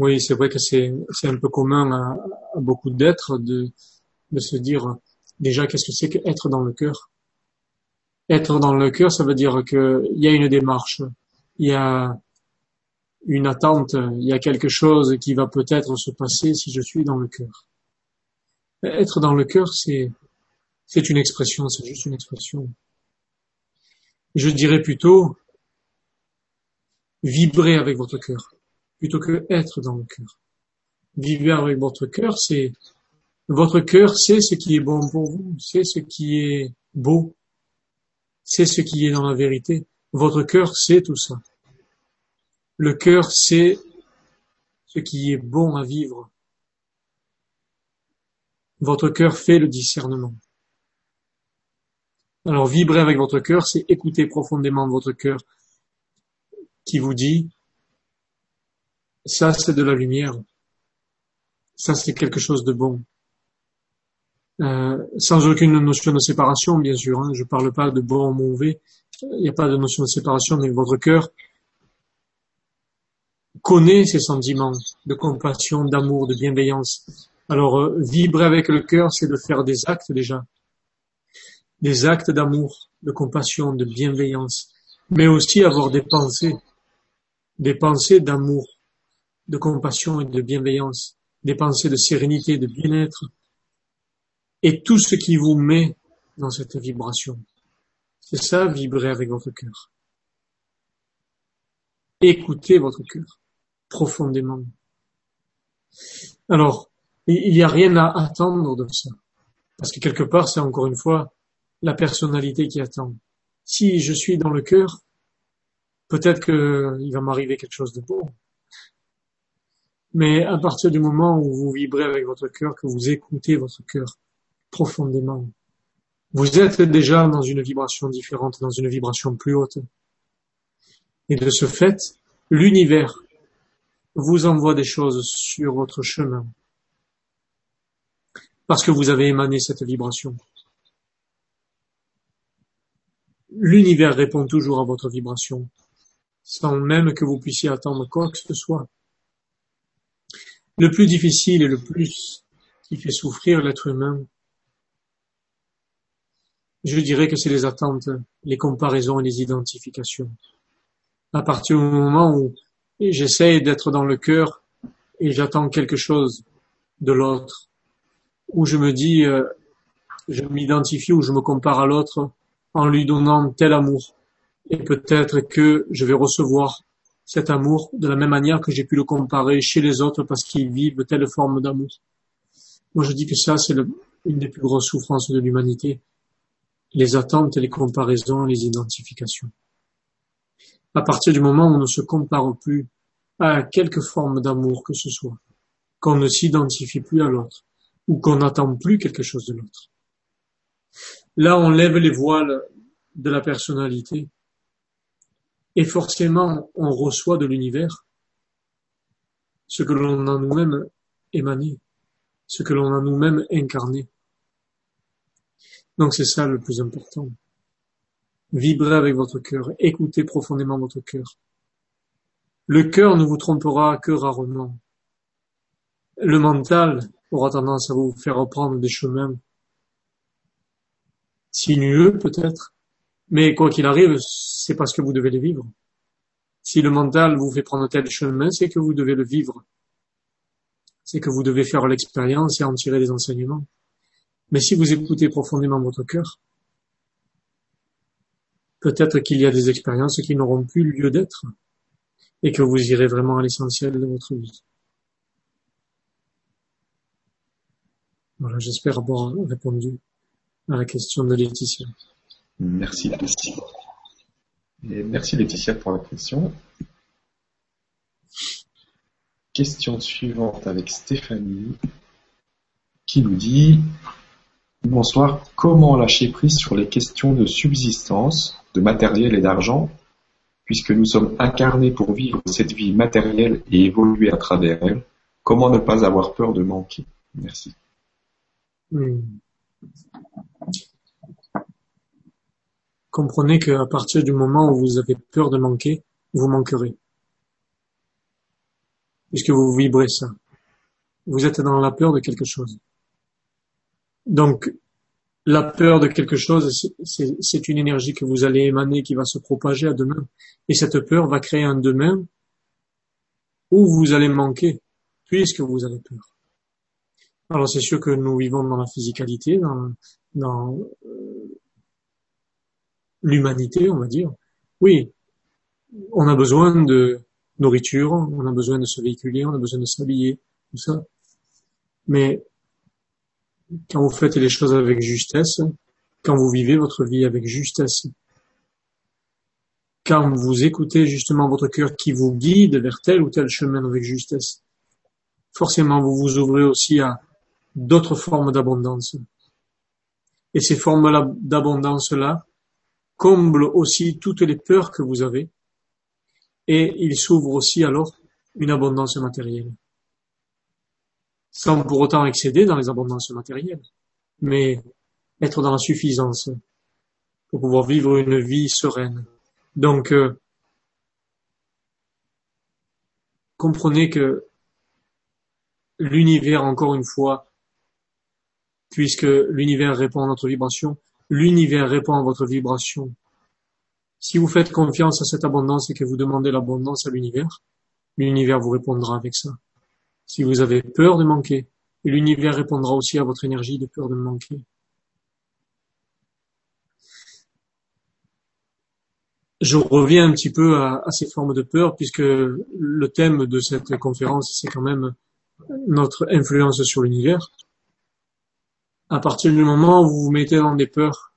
Oui, c'est vrai que c'est un peu commun à, beaucoup d'êtres de, de se dire déjà qu'est-ce que c'est qu'être dans le cœur? Être dans le cœur, ça veut dire qu'il y a une démarche, il y a une attente, il y a quelque chose qui va peut-être se passer si je suis dans le cœur. Être dans le cœur, c'est c'est une expression, c'est juste une expression. Je dirais plutôt vibrer avec votre cœur plutôt que être dans le cœur. Vivre avec votre cœur, c'est votre cœur, c'est ce qui est bon pour vous, c'est ce qui est beau, c'est ce qui est dans la vérité. Votre cœur, c'est tout ça. Le cœur, c'est ce qui est bon à vivre. Votre cœur fait le discernement. Alors vibrer avec votre cœur, c'est écouter profondément votre cœur qui vous dit ça, c'est de la lumière. Ça, c'est quelque chose de bon. Euh, sans aucune notion de séparation, bien sûr. Hein. Je parle pas de bon ou mauvais. Il n'y a pas de notion de séparation, mais votre cœur connaît ces sentiments de compassion, d'amour, de bienveillance. Alors, euh, vibrer avec le cœur, c'est de faire des actes déjà. Des actes d'amour, de compassion, de bienveillance. Mais aussi avoir des pensées. Des pensées d'amour de compassion et de bienveillance, des pensées de sérénité, de bien-être, et tout ce qui vous met dans cette vibration. C'est ça, vibrer avec votre cœur. Écoutez votre cœur profondément. Alors, il n'y a rien à attendre de ça. Parce que quelque part, c'est encore une fois la personnalité qui attend. Si je suis dans le cœur, peut-être qu'il va m'arriver quelque chose de beau. Mais à partir du moment où vous vibrez avec votre cœur, que vous écoutez votre cœur profondément, vous êtes déjà dans une vibration différente, dans une vibration plus haute. Et de ce fait, l'univers vous envoie des choses sur votre chemin. Parce que vous avez émané cette vibration. L'univers répond toujours à votre vibration, sans même que vous puissiez attendre quoi que ce soit. Le plus difficile et le plus qui fait souffrir l'être humain, je dirais que c'est les attentes, les comparaisons et les identifications. À partir du moment où j'essaie d'être dans le cœur et j'attends quelque chose de l'autre, où je me dis, euh, je m'identifie ou je me compare à l'autre en lui donnant tel amour, et peut-être que je vais recevoir cet amour de la même manière que j'ai pu le comparer chez les autres parce qu'ils vivent telle forme d'amour. Moi, je dis que ça, c'est une des plus grosses souffrances de l'humanité. Les attentes, les comparaisons, les identifications. À partir du moment où on ne se compare plus à quelque forme d'amour que ce soit, qu'on ne s'identifie plus à l'autre, ou qu'on n'attend plus quelque chose de l'autre. Là, on lève les voiles de la personnalité Et forcément, on reçoit de l'univers ce que l'on a nous-mêmes émané, ce que l'on a nous-mêmes incarné. Donc c'est ça le plus important. Vibrez avec votre cœur, écoutez profondément votre cœur. Le cœur ne vous trompera que rarement. Le mental aura tendance à vous faire reprendre des chemins sinueux peut-être, mais quoi qu'il arrive, c'est parce que vous devez les vivre. Si le mental vous fait prendre tel chemin, c'est que vous devez le vivre. C'est que vous devez faire l'expérience et en tirer des enseignements. Mais si vous écoutez profondément votre cœur, peut-être qu'il y a des expériences qui n'auront plus lieu d'être et que vous irez vraiment à l'essentiel de votre vie. Voilà, j'espère avoir répondu à la question de Laetitia. Merci Laetitia. Et merci Laetitia pour la question. Question suivante avec Stéphanie qui nous dit Bonsoir, comment lâcher prise sur les questions de subsistance, de matériel et d'argent, puisque nous sommes incarnés pour vivre cette vie matérielle et évoluer à travers elle? Comment ne pas avoir peur de manquer? Merci. Hmm. Comprenez qu'à partir du moment où vous avez peur de manquer, vous manquerez. Puisque vous vibrez ça. Vous êtes dans la peur de quelque chose. Donc, la peur de quelque chose, c'est une énergie que vous allez émaner qui va se propager à demain. Et cette peur va créer un demain où vous allez manquer, puisque vous avez peur. Alors c'est sûr que nous vivons dans la physicalité, dans, euh, l'humanité, on va dire. Oui, on a besoin de nourriture, on a besoin de se véhiculer, on a besoin de s'habiller, tout ça. Mais quand vous faites les choses avec justesse, quand vous vivez votre vie avec justesse, quand vous écoutez justement votre cœur qui vous guide vers tel ou tel chemin avec justesse, forcément vous vous ouvrez aussi à d'autres formes d'abondance. Et ces formes d'abondance-là comblent aussi toutes les peurs que vous avez, et il s'ouvre aussi alors une abondance matérielle sans pour autant excéder dans les abondances matérielles, mais être dans la suffisance pour pouvoir vivre une vie sereine. Donc, euh, comprenez que l'univers, encore une fois, puisque l'univers répond à notre vibration, l'univers répond à votre vibration. Si vous faites confiance à cette abondance et que vous demandez l'abondance à l'univers, l'univers vous répondra avec ça. Si vous avez peur de manquer, l'univers répondra aussi à votre énergie de peur de manquer. Je reviens un petit peu à, ces formes de peur puisque le thème de cette conférence, c'est quand même notre influence sur l'univers. À partir du moment où vous vous mettez dans des peurs,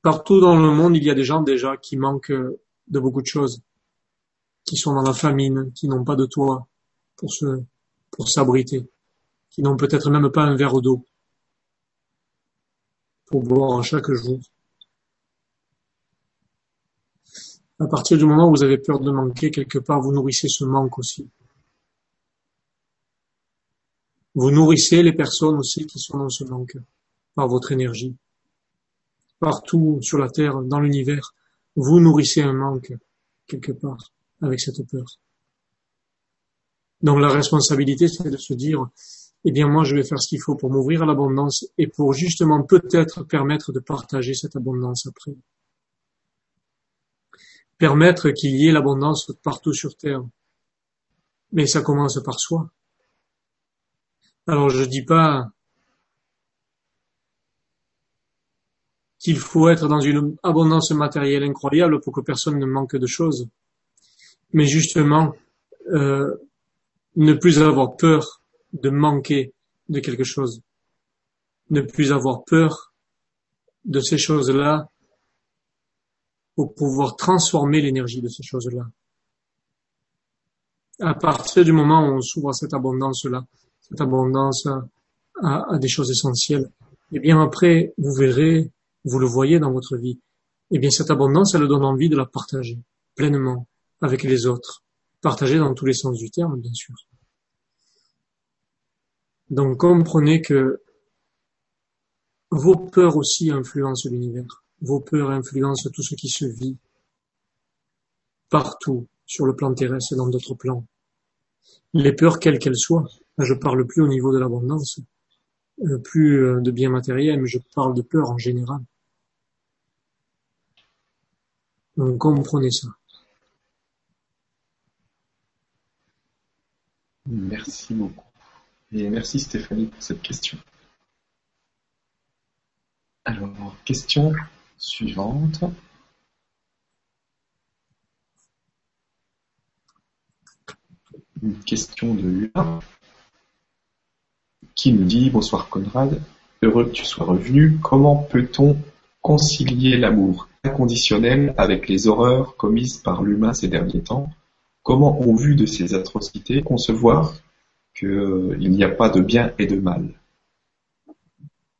partout dans le monde, il y a des gens déjà qui manquent de beaucoup de choses qui sont dans la famine, qui n'ont pas de toit pour se, pour s'abriter, qui n'ont peut-être même pas un verre d'eau pour boire chaque jour. À partir du moment où vous avez peur de manquer, quelque part, vous nourrissez ce manque aussi. Vous nourrissez les personnes aussi qui sont dans ce manque par votre énergie. Partout sur la Terre, dans l'univers, vous nourrissez un manque quelque part avec cette peur. Donc la responsabilité, c'est de se dire, eh bien moi je vais faire ce qu'il faut pour m'ouvrir à l'abondance et pour justement peut-être permettre de partager cette abondance après. Permettre qu'il y ait l'abondance partout sur Terre. Mais ça commence par soi. Alors je dis pas qu'il faut être dans une abondance matérielle incroyable pour que personne ne manque de choses mais justement euh, ne plus avoir peur de manquer de quelque chose, ne plus avoir peur de ces choses-là pour pouvoir transformer l'énergie de ces choses-là. À partir du moment où on s'ouvre à cette abondance-là, cette abondance à, des choses essentielles, et eh bien après, vous verrez, vous le voyez dans votre vie, eh bien cette abondance, elle donne envie de la partager pleinement avec les autres, partager dans tous les sens du terme, bien sûr. Donc comprenez que vos peurs aussi influencent l'univers. Vos peurs influencent tout ce qui se vit partout sur le plan terrestre et dans d'autres plans. Les peurs, quelles qu'elles soient, je parle plus au niveau de l'abondance, euh, plus euh, de biens matériels, mais je parle de peurs en général. Donc comprenez ça. Merci beaucoup. Et merci Stéphanie pour cette question. Alors, question suivante. Une question de Lula qui nous dit Bonsoir Conrad, heureux que tu sois revenu. Comment peut-on concilier l'amour inconditionnel avec les horreurs commises par l'humain ces derniers temps? Comment, au vu de ces atrocités, concevoir qu'il n'y a pas de bien et de mal?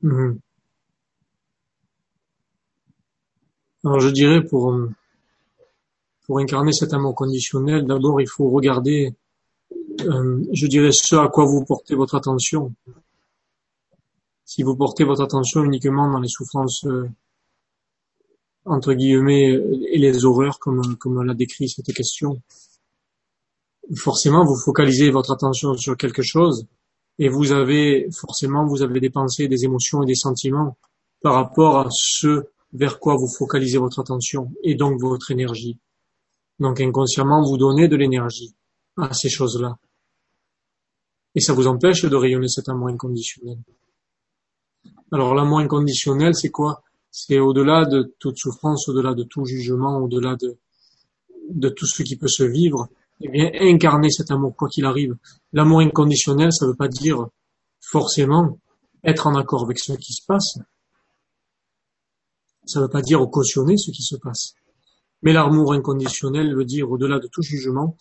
Mhm. Alors je dirais pour pour incarner cet amour conditionnel, d'abord il faut regarder, euh, je dirais ce à quoi vous portez votre attention. Si vous portez votre attention uniquement dans les souffrances euh, entre guillemets et les horreurs comme comme l'a décrit cette question, forcément vous focalisez votre attention sur quelque chose et vous avez forcément vous avez des pensées, des émotions et des sentiments par rapport à ce vers quoi vous focalisez votre attention et donc votre énergie. Donc inconsciemment, vous donnez de l'énergie à ces choses-là. Et ça vous empêche de rayonner cet amour inconditionnel. Alors l'amour inconditionnel, c'est quoi? C'est au-delà de toute souffrance, au-delà de tout jugement, au-delà de, de tout ce qui peut se vivre. Eh bien, incarner cet amour, quoi qu'il arrive. L'amour inconditionnel, ça ne veut pas dire forcément être en accord avec ce qui se passe, ça ne veut pas dire cautionner ce qui se passe. Mais l'amour inconditionnel veut dire, au-delà de tout jugement,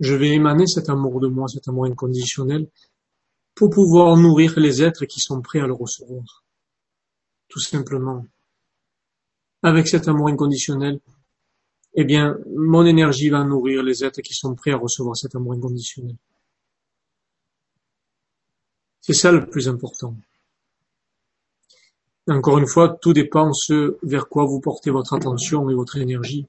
je vais émaner cet amour de moi, cet amour inconditionnel, pour pouvoir nourrir les êtres qui sont prêts à le recevoir. Tout simplement. Avec cet amour inconditionnel, eh bien, mon énergie va nourrir les êtres qui sont prêts à recevoir cet amour inconditionnel. C'est ça le plus important. Encore une fois, tout dépend ce vers quoi vous portez votre attention et votre énergie.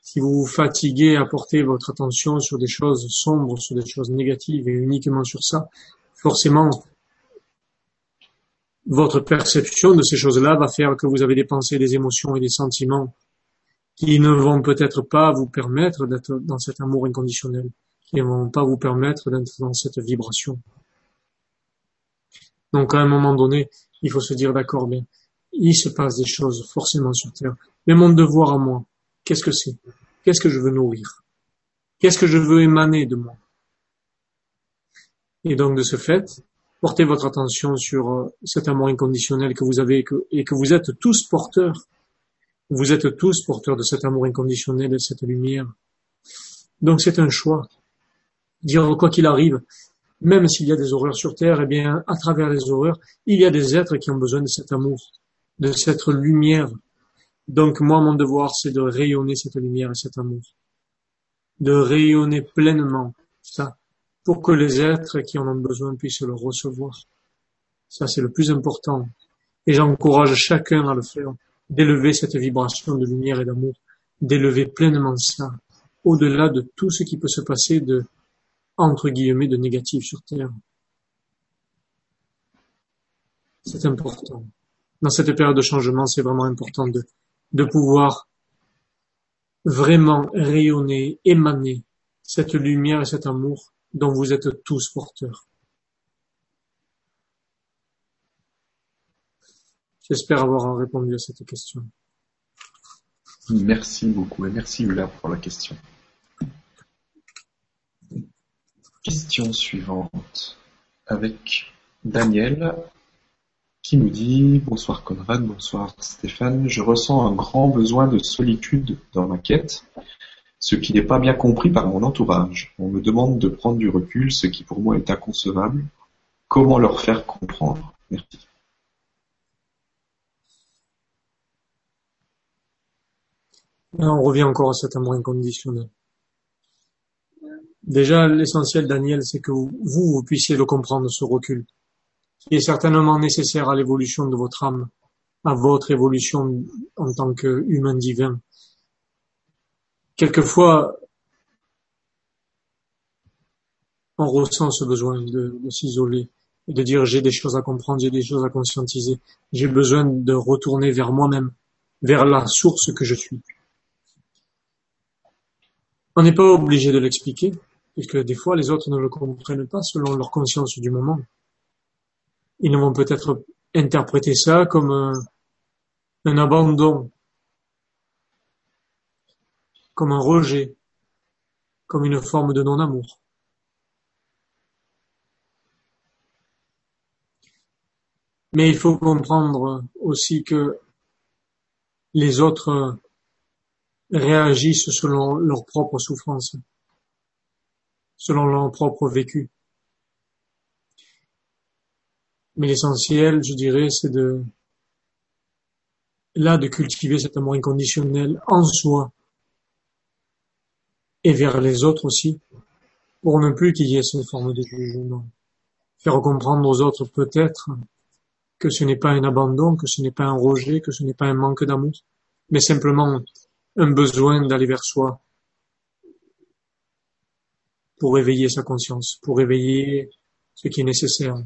Si vous vous fatiguez à porter votre attention sur des choses sombres, sur des choses négatives et uniquement sur ça, forcément, votre perception de ces choses-là va faire que vous avez des pensées, des émotions et des sentiments qui ne vont peut-être pas vous permettre d'être dans cet amour inconditionnel, qui ne vont pas vous permettre d'être dans cette vibration. Donc à un moment donné, il faut se dire d'accord, bien, il se passe des choses forcément sur Terre. Mais mon devoir à moi, qu'est-ce que c'est? Qu'est-ce que je veux nourrir? Qu'est-ce que je veux émaner de moi? Et donc de ce fait, portez votre attention sur euh, cet amour inconditionnel que vous avez et que vous êtes tous porteurs. Vous êtes tous porteurs de cet amour inconditionnel, de cette lumière. Donc c'est un choix. Dire quoi qu'il arrive, même s'il y a des horreurs sur Terre, eh bien, à travers les horreurs, il y a des êtres qui ont besoin de cet amour, de cette lumière. Donc, moi, mon devoir, c'est de rayonner cette lumière et cet amour. De rayonner pleinement ça, pour que les êtres qui en ont besoin puissent le recevoir. Ça, c'est le plus important. Et j'encourage chacun à le faire, d'élever cette vibration de lumière et d'amour, d'élever pleinement ça, au-delà de tout ce qui peut se passer de entre guillemets de négatif sur Terre. C'est important. Dans cette période de changement, c'est vraiment important de, de pouvoir vraiment rayonner, émaner cette lumière et cet amour dont vous êtes tous porteurs. J'espère avoir répondu à cette question. Merci beaucoup et merci Hula pour la question. Question suivante avec Daniel qui nous dit Bonsoir Conrad, bonsoir Stéphane, je ressens un grand besoin de solitude dans ma quête, ce qui n'est pas bien compris par mon entourage. On me demande de prendre du recul, ce qui pour moi est inconcevable. Comment leur faire comprendre? Merci. On revient encore à cet amour inconditionnel. Déjà, l'essentiel, Daniel, c'est que vous, vous puissiez le comprendre, ce recul, qui est certainement nécessaire à l'évolution de votre âme, à votre évolution en tant qu'humain divin. Quelquefois, on ressent ce besoin de, de s'isoler et de dire j'ai des choses à comprendre, j'ai des choses à conscientiser, j'ai besoin de retourner vers moi-même, vers la source que je suis. On n'est pas obligé de l'expliquer, puisque des fois les autres ne le comprennent pas selon leur conscience du moment. Ils vont peut-être interpréter ça comme un, un abandon, comme un rejet, comme une forme de non-amour. Mais il faut comprendre aussi que les autres réagissent selon leur propre souffrance, selon leur propre vécu. Mais l'essentiel, je dirais, c'est de, là, de cultiver cet amour inconditionnel en soi et vers les autres aussi, pour ne plus qu'il y ait cette forme de jugement. Faire comprendre aux autres peut-être que ce n'est pas un abandon, que ce n'est pas un rejet, que ce n'est pas un manque d'amour, mais simplement un besoin d'aller vers soi pour éveiller sa conscience, pour éveiller ce qui est nécessaire,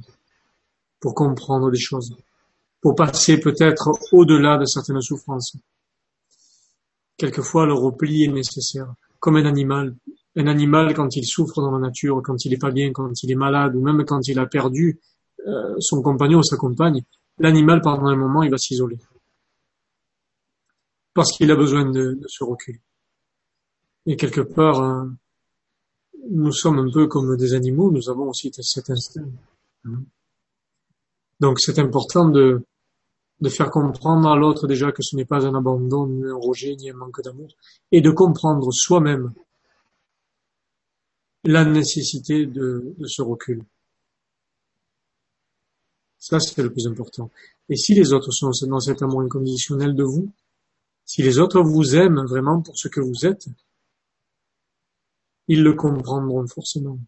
pour comprendre des choses, pour passer peut-être au-delà de certaines souffrances. Quelquefois, le repli est nécessaire, comme un animal. Un animal, quand il souffre dans la nature, quand il est pas bien, quand il est malade, ou même quand il a perdu euh, son compagnon ou sa compagne, l'animal, pendant un moment, il va s'isoler parce qu'il a besoin de, de, ce recul. Et quelque part, euh, nous sommes un peu comme des animaux, nous avons aussi cet instinct. Donc c'est important de, de faire comprendre à l'autre déjà que ce n'est pas un abandon, ni un rejet, ni un manque d'amour, et de comprendre soi-même la nécessité de, de ce recul. Ça, c'est le plus important. Et si les autres sont dans cet amour inconditionnel de vous, si les autres vous aiment vraiment pour ce que vous êtes, ils le comprendront forcément,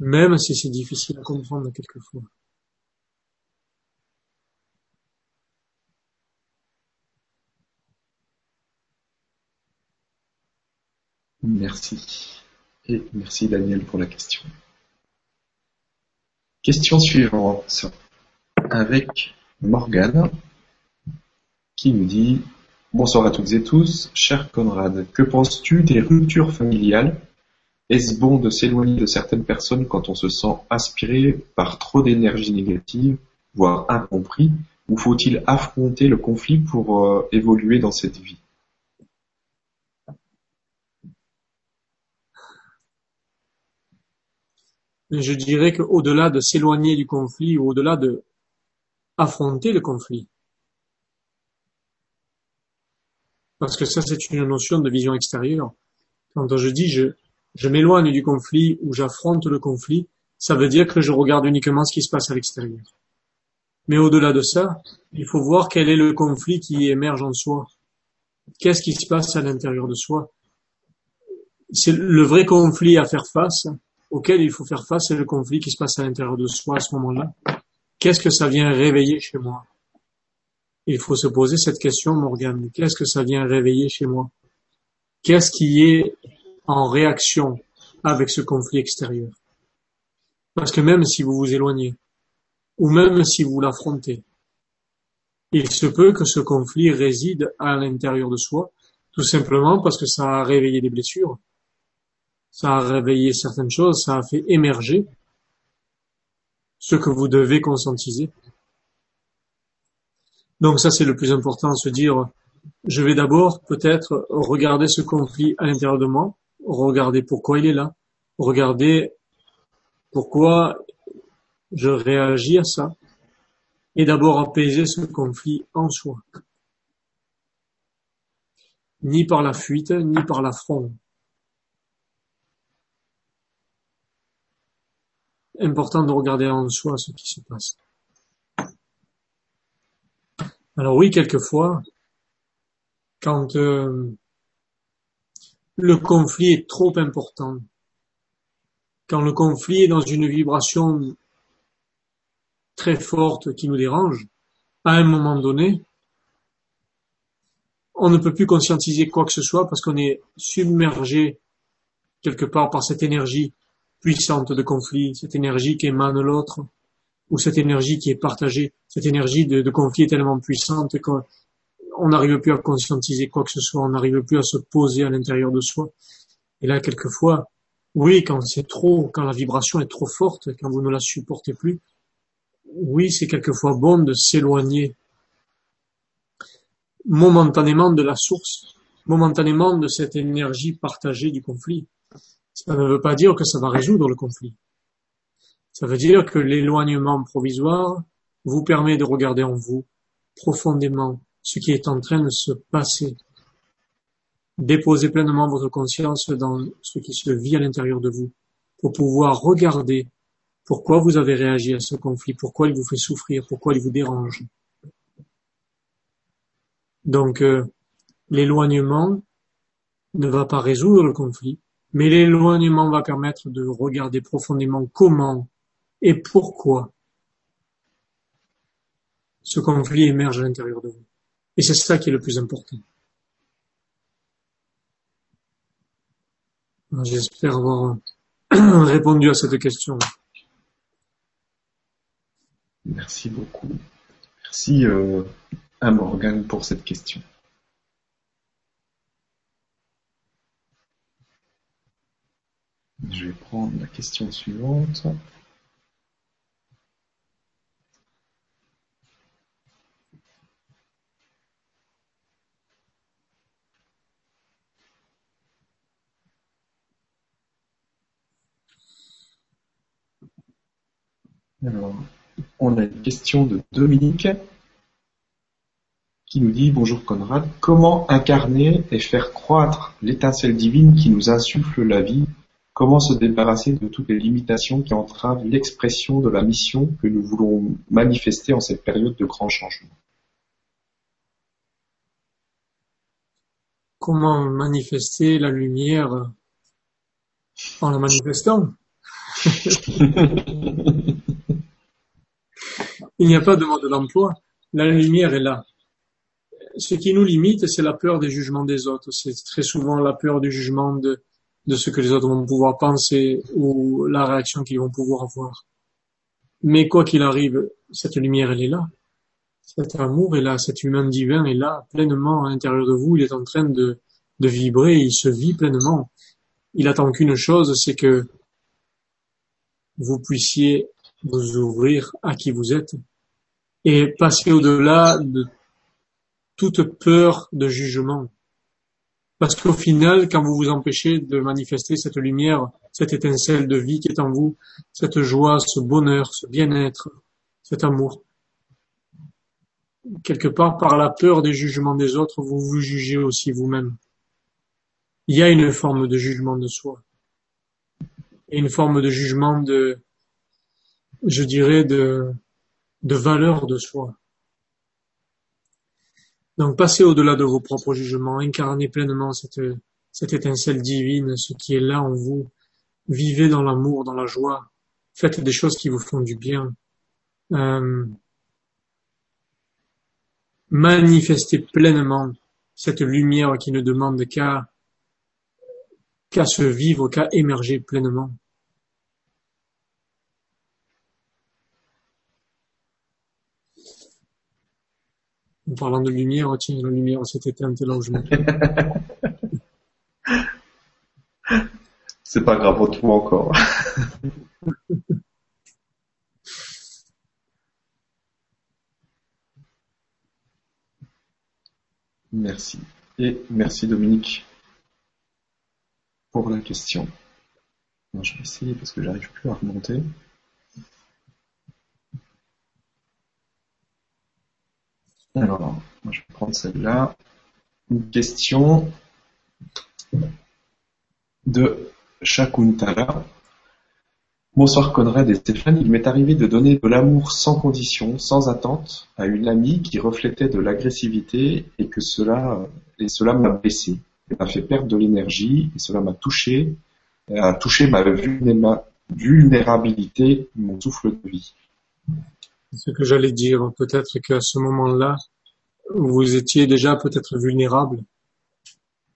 même si c'est difficile à comprendre quelquefois. Merci. Et merci Daniel pour la question. Question suivante avec Morgane qui nous dit Bonsoir à toutes et tous. Cher Conrad, que penses-tu des ruptures familiales? Est-ce bon de s'éloigner de certaines personnes quand on se sent aspiré par trop d'énergie négative, voire incompris, ou faut-il affronter le conflit pour euh, évoluer dans cette vie? Je dirais qu'au-delà de s'éloigner du conflit, ou au-delà de affronter le conflit, Parce que ça, c'est une notion de vision extérieure. Quand je dis je, je m'éloigne du conflit ou j'affronte le conflit, ça veut dire que je regarde uniquement ce qui se passe à l'extérieur. Mais au-delà de ça, il faut voir quel est le conflit qui émerge en soi. Qu'est-ce qui se passe à l'intérieur de soi? C'est le vrai conflit à faire face, auquel il faut faire face, c'est le conflit qui se passe à l'intérieur de soi à ce moment-là. Qu'est-ce que ça vient réveiller chez moi? Il faut se poser cette question, Morgane. Qu'est-ce que ça vient réveiller chez moi? Qu'est-ce qui est en réaction avec ce conflit extérieur? Parce que même si vous vous éloignez, ou même si vous l'affrontez, il se peut que ce conflit réside à l'intérieur de soi, tout simplement parce que ça a réveillé des blessures, ça a réveillé certaines choses, ça a fait émerger ce que vous devez conscientiser. Donc ça, c'est le plus important, se dire, je vais d'abord peut-être regarder ce conflit à l'intérieur de moi, regarder pourquoi il est là, regarder pourquoi je réagis à ça, et d'abord apaiser ce conflit en soi. Ni par la fuite, ni par l'affront. Important de regarder en soi ce qui se passe. Alors oui, quelquefois, quand euh, le conflit est trop important, quand le conflit est dans une vibration très forte qui nous dérange, à un moment donné, on ne peut plus conscientiser quoi que ce soit parce qu'on est submergé quelque part par cette énergie puissante de conflit, cette énergie qui émane l'autre, ou cette énergie qui est partagée, cette énergie de, conflit est tellement puissante qu'on n'arrive plus à conscientiser quoi que ce soit, on n'arrive plus à se poser à l'intérieur de soi. Et là, quelquefois, oui, quand c'est trop, quand la vibration est trop forte, quand vous ne la supportez plus, oui, c'est quelquefois bon de s'éloigner momentanément de la source, momentanément de cette énergie partagée du conflit. Ça ne veut pas dire que ça va résoudre le conflit. Ça veut dire que l'éloignement provisoire vous permet de regarder en vous profondément ce qui est en train de se passer. Déposez pleinement votre conscience dans ce qui se vit à l'intérieur de vous pour pouvoir regarder pourquoi vous avez réagi à ce conflit, pourquoi il vous fait souffrir, pourquoi il vous dérange. Donc euh, l'éloignement ne va pas résoudre le conflit, mais l'éloignement va permettre de regarder profondément comment et pourquoi ce conflit émerge à l'intérieur de vous? Et c'est ça qui est le plus important. J'espère avoir répondu à cette question. Merci beaucoup. Merci euh, à Morgan pour cette question. Je vais prendre la question suivante. Alors, on a une question de Dominique qui nous dit Bonjour Conrad, comment incarner et faire croître l'étincelle divine qui nous insuffle la vie? Comment se débarrasser de toutes les limitations qui entravent l'expression de la mission que nous voulons manifester en cette période de grand changement? Comment manifester la lumière en la manifestant? Il n'y a pas de mode d'emploi. La lumière est là. Ce qui nous limite, c'est la peur des jugements des autres. C'est très souvent la peur du jugement de, ce que les autres vont pouvoir penser ou la réaction qu'ils vont pouvoir avoir. Mais quoi qu'il arrive, cette lumière, elle est là. Cet amour est là, cet humain divin est là, pleinement à l'intérieur de vous. Il est en train de, de vibrer, il se vit pleinement. Il attend qu'une chose, c'est que vous puissiez vous ouvrir à qui vous êtes et passer au-delà de toute peur de jugement. Parce qu'au final, quand vous vous empêchez de manifester cette lumière, cette étincelle de vie qui est en vous, cette joie, ce bonheur, ce bien-être, cet amour, quelque part par la peur des jugements des autres, vous vous jugez aussi vous-même. Il y a une forme de jugement de soi et une forme de jugement de, je dirais, de, de valeur de soi. Donc passez au-delà de vos propres jugements, incarnez pleinement cette, cette étincelle divine, ce qui est là en vous. Vivez dans l'amour, dans la joie. Faites des choses qui vous font du bien. Euh, manifestez pleinement cette lumière qui ne demande qu'à qu'à se vivre, qu'à émerger pleinement. Parlant de lumière, tiens, la lumière s'est éteinte là où je C'est pas grave, retrouve encore. merci. Et merci Dominique pour la question. je vais essayer parce que j'arrive plus à remonter. Alors, je vais prendre celle-là. Une question de Shakuntala. Bonsoir Conrad et Stéphane, il m'est arrivé de donner de l'amour sans condition, sans attente, à une amie qui reflétait de l'agressivité et que cela, et cela m'a blessé. m'a fait perdre de l'énergie et cela m'a touché, a touché ma vulnérabilité, mon souffle de vie. Ce que j'allais dire, peut-être qu'à ce moment-là, vous étiez déjà peut-être vulnérable.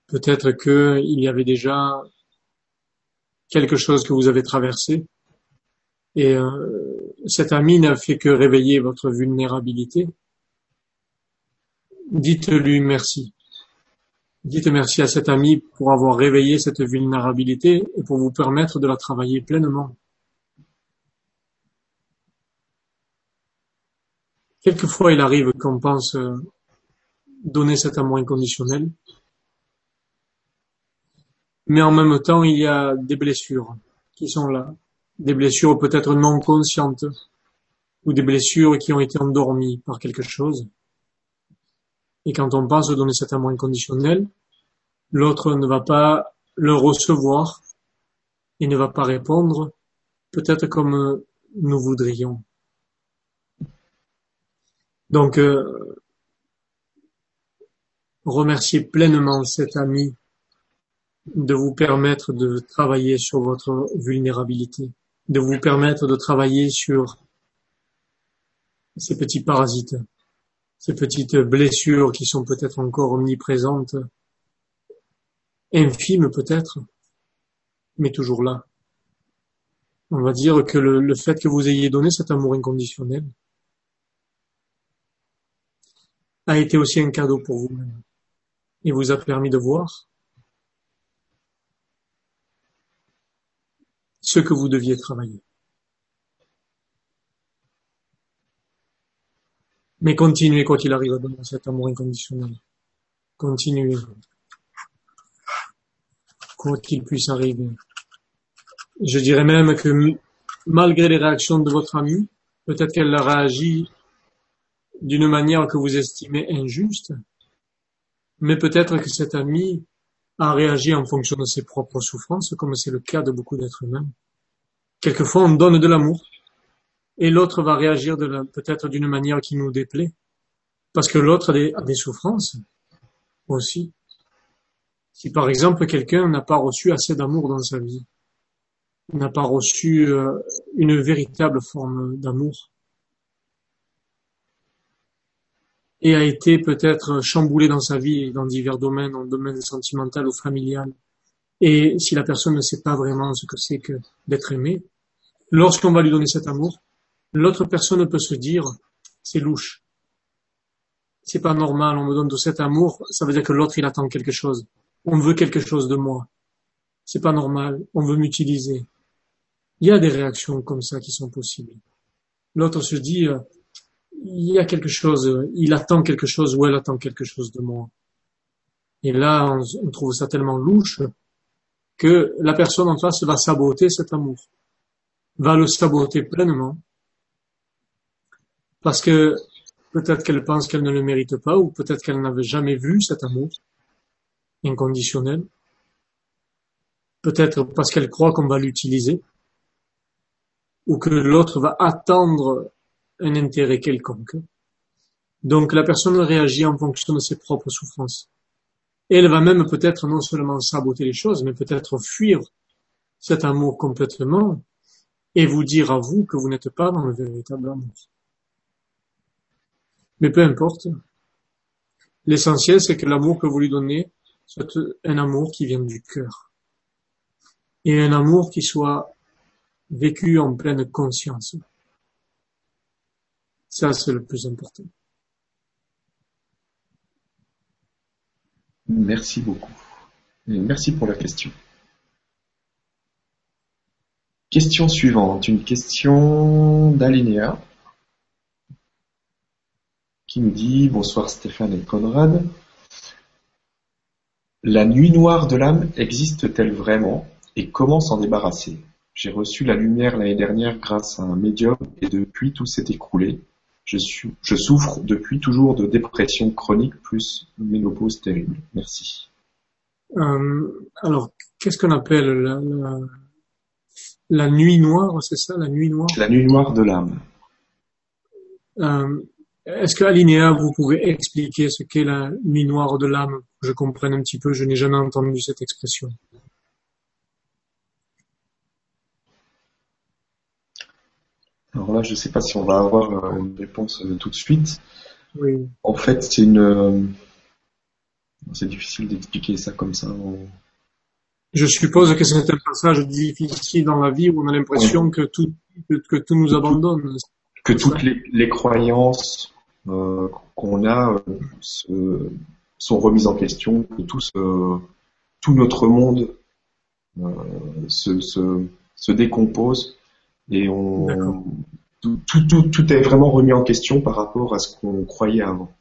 Peut-être qu'il y avait déjà quelque chose que vous avez traversé. Et euh, cet ami n'a fait que réveiller votre vulnérabilité. Dites-lui merci. Dites merci à cet ami pour avoir réveillé cette vulnérabilité et pour vous permettre de la travailler pleinement. Quelquefois, il arrive qu'on pense euh, donner cet amour inconditionnel, mais en même temps, il y a des blessures qui sont là, des blessures peut-être non conscientes, ou des blessures qui ont été endormies par quelque chose. Et quand on pense donner cet amour inconditionnel, l'autre ne va pas le recevoir et ne va pas répondre peut-être comme nous voudrions. Donc, euh, remerciez pleinement cet ami de vous permettre de travailler sur votre vulnérabilité, de vous permettre de travailler sur ces petits parasites, ces petites blessures qui sont peut-être encore omniprésentes, infimes peut-être, mais toujours là. On va dire que le, le, fait que vous ayez donné cet amour inconditionnel a été aussi un cadeau pour vous-même et vous a permis de voir ce que vous deviez travailler. Mais continuez quoi qu'il arrive dans cet amour inconditionnel. Continuez. Quoi qu'il puisse arriver. Je dirais même que malgré les réactions de votre amie, peut-être qu'elle a réagi d'une manière que vous estimez injuste, mais peut-être que cet ami a réagi en fonction de ses propres souffrances, comme c'est le cas de beaucoup d'êtres humains. Quelquefois, on donne de l'amour, et l'autre va réagir peut-être d'une manière qui nous déplaît, parce que l'autre a, des, souffrances aussi. Si par exemple quelqu'un n'a pas reçu assez d'amour dans sa vie, n'a pas reçu euh, une véritable forme d'amour, et a été peut-être chamboulé dans sa vie dans divers domaines, dans le domaine sentimental ou familial, et si la personne ne sait pas vraiment ce que c'est que d'être aimé, lorsqu'on va lui donner cet amour, l'autre personne peut se dire, c'est louche. C'est pas normal, on me donne tout cet amour, ça veut dire que l'autre il attend quelque chose. On veut quelque chose de moi. C'est pas normal, on veut m'utiliser. Il y a des réactions comme ça qui sont possibles. L'autre se dit, il y a quelque chose, il attend quelque chose ou elle attend quelque chose de moi. Et là, on, trouve ça tellement louche que la personne en face va saboter cet amour, va le saboter pleinement parce que peut-être qu'elle pense qu'elle ne le mérite pas, ou peut-être qu'elle n'avait jamais vu cet amour inconditionnel. Peut-être parce qu'elle croit qu'on va l'utiliser, ou que l'autre va attendre un intérêt quelconque. Donc la personne réagit en fonction de ses propres souffrances. Elle va même peut-être non seulement saboter les choses, mais peut-être fuir cet amour complètement et vous dire à vous que vous n'êtes pas dans le véritable amour. Mais peu importe. L'essentiel, c'est que l'amour que vous lui donnez soit un amour qui vient du cœur. Et un amour qui soit vécu en pleine conscience. Ça, c'est le plus important. Merci beaucoup. Merci pour la question. Question suivante, une question d'Alinéa qui nous dit Bonsoir Stéphane et Conrad. La nuit noire de l'âme existe-t-elle vraiment et comment s'en débarrasser? J'ai reçu la lumière l'année dernière grâce à un médium et depuis tout s'est écroulé. Je, je souffre depuis toujours de dépression chronique plus ménopause terrible. Merci. Euh, alors, qu'est-ce qu'on appelle la, la, nuit noire, c'est ça, la nuit noire? La nuit noire de l'âme. Euh, Est-ce que Alinéa, vous pouvez expliquer ce qu'est la nuit noire de l'âme Je comprenne un petit peu, je n'ai jamais entendu cette expression. Alors là, je ne sais pas si on va avoir euh, une réponse euh, tout de suite. Oui. En fait, c'est une. Euh, c'est difficile d'expliquer ça comme ça. Je suppose que c'est un passage difficile dans la vie où on a l'impression que tout que, tout nous abandonne. Que toutes les, croyances qu'on a sont remises en question, que tout, tout notre monde se, se, se décompose et on, tout, tout, tout, est vraiment remis en question par rapport à ce qu'on croyait avant.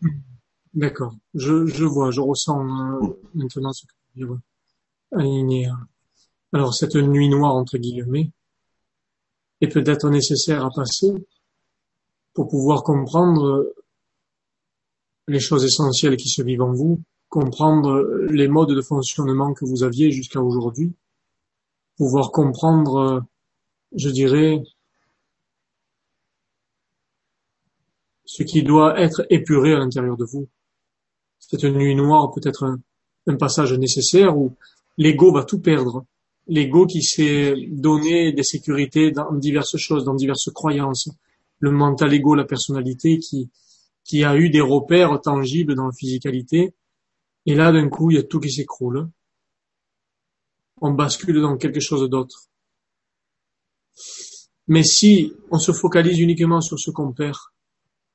D'accord. Je, je vois, je ressens euh, maintenant ce que tu veux aligner. Alors cette nuit noire entre guillemets est peut-être nécessaire à passer pour pouvoir comprendre les choses essentielles qui se vivent en vous, comprendre les modes de fonctionnement que vous aviez jusqu'à aujourd'hui, pouvoir comprendre je dirais, ce qui doit être épuré à l'intérieur de vous. Cette nuit noire peut être un, passage nécessaire où l'ego va tout perdre. L'ego qui s'est donné des sécurités dans diverses choses, dans diverses croyances. Le mental ego, la personnalité qui, qui a eu des repères tangibles dans la physicalité. Et là, d'un coup, il y a tout qui s'écroule. On bascule dans quelque chose d'autre. Mais si on se focalise uniquement sur ce qu'on perd,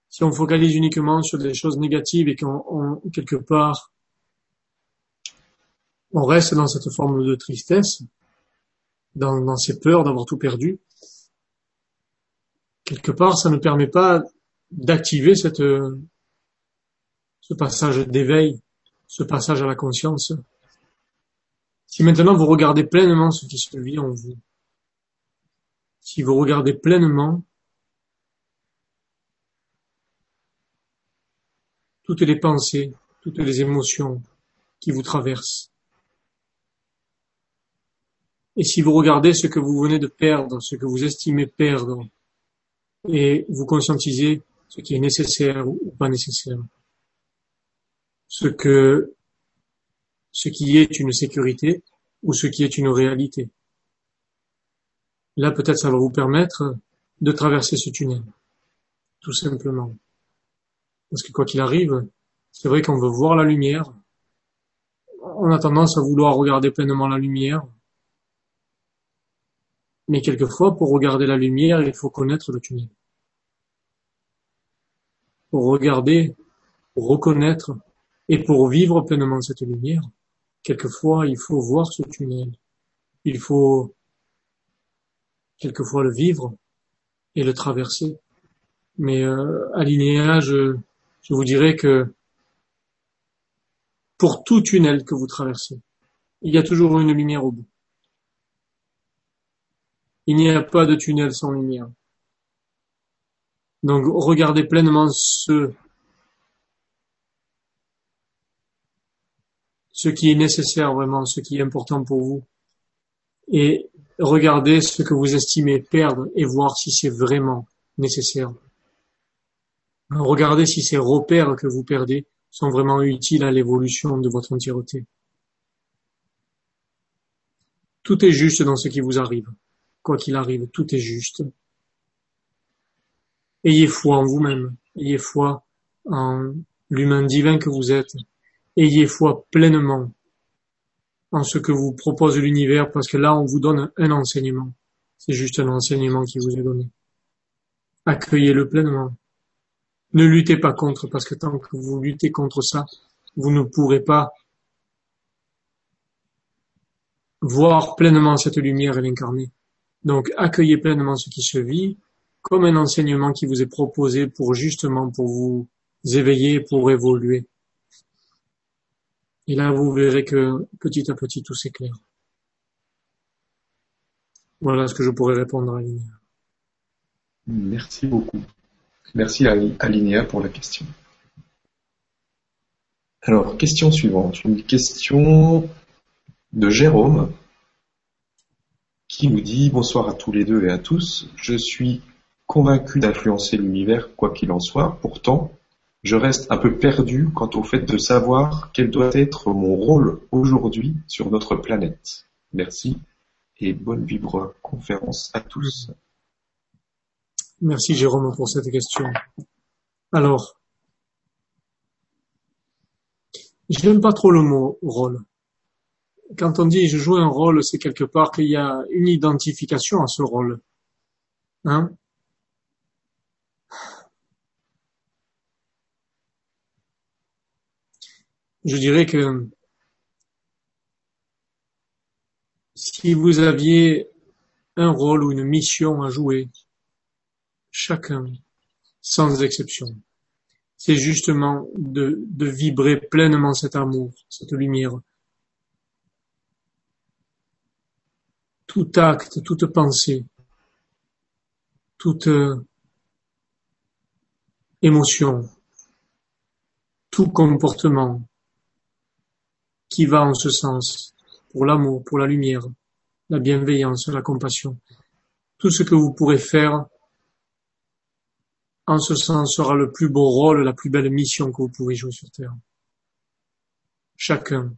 si on focalise uniquement sur des choses négatives et qu'on, quelque part, on reste dans cette forme de tristesse, dans, ces peurs d'avoir tout perdu, quelque part, ça ne permet pas d'activer ce passage d'éveil, ce passage à la conscience. Si maintenant vous regardez pleinement ce qui se vit en vous, si vous regardez pleinement toutes les pensées, toutes les émotions qui vous traversent. Et si vous regardez ce que vous venez de perdre, ce que vous estimez perdre, et vous conscientisez ce qui est nécessaire ou pas nécessaire, ce que, ce qui est une sécurité ou ce qui est une réalité. Là, peut-être, ça va vous permettre de traverser ce tunnel. Tout simplement. Parce que quoi qu'il arrive, c'est vrai qu'on veut voir la lumière. On a tendance à vouloir regarder pleinement la lumière. Mais quelquefois, pour regarder la lumière, il faut connaître le tunnel. Pour regarder, pour reconnaître et pour vivre pleinement cette lumière, quelquefois, il faut voir ce tunnel. Il faut quelquefois le vivre et le traverser. Mais euh, à je, je vous dirais que pour tout tunnel que vous traversez, il y a toujours une lumière au bout. Il n'y a pas de tunnel sans lumière. Donc regardez pleinement ce, ce qui est nécessaire vraiment, ce qui est important pour vous. Et Regardez ce que vous estimez perdre et voir si c'est vraiment nécessaire. Regardez si ces repères que vous perdez sont vraiment utiles à l'évolution de votre entièreté. Tout est juste dans ce qui vous arrive. Quoi qu'il arrive, tout est juste. Ayez foi en vous-même. Ayez foi en l'humain divin que vous êtes. Ayez foi pleinement en ce que vous propose l'univers parce que là, on vous donne un enseignement. C'est juste un enseignement qui vous est donné. Accueillez-le pleinement. Ne luttez pas contre parce que tant que vous luttez contre ça, vous ne pourrez pas voir pleinement cette lumière et l'incarner. Donc accueillez pleinement ce qui se vit comme un enseignement qui vous est proposé pour justement pour vous éveiller, pour évoluer. Et là, vous verrez que petit à petit, tout s'éclaire. Voilà ce que je pourrais répondre à Linéa. Merci beaucoup. Merci à Linéa pour la question. Alors, question suivante. Une question de Jérôme qui nous dit bonsoir à tous les deux et à tous. Je suis convaincu d'influencer l'univers quoi qu'il en soit. Pourtant, je reste un peu perdu quant au fait de savoir quel doit être mon rôle aujourd'hui sur notre planète. Merci et bonne vibre conférence à tous. Merci Jérôme pour cette question. Alors, je n'aime pas trop le mot rôle. Quand on dit je joue un rôle, c'est quelque part qu'il y a une identification à ce rôle. Hein je dirais que si vous aviez un rôle ou une mission à jouer, chacun, sans exception, c'est justement de, vibrer pleinement cet amour, cette lumière. Tout acte, toute pensée, toute émotion, tout comportement qui va en ce sens, pour l'amour, pour la lumière, la bienveillance, la compassion. Tout ce que vous pourrez faire en ce sens sera le plus beau rôle, la plus belle mission que vous pouvez jouer sur Terre. Chacun.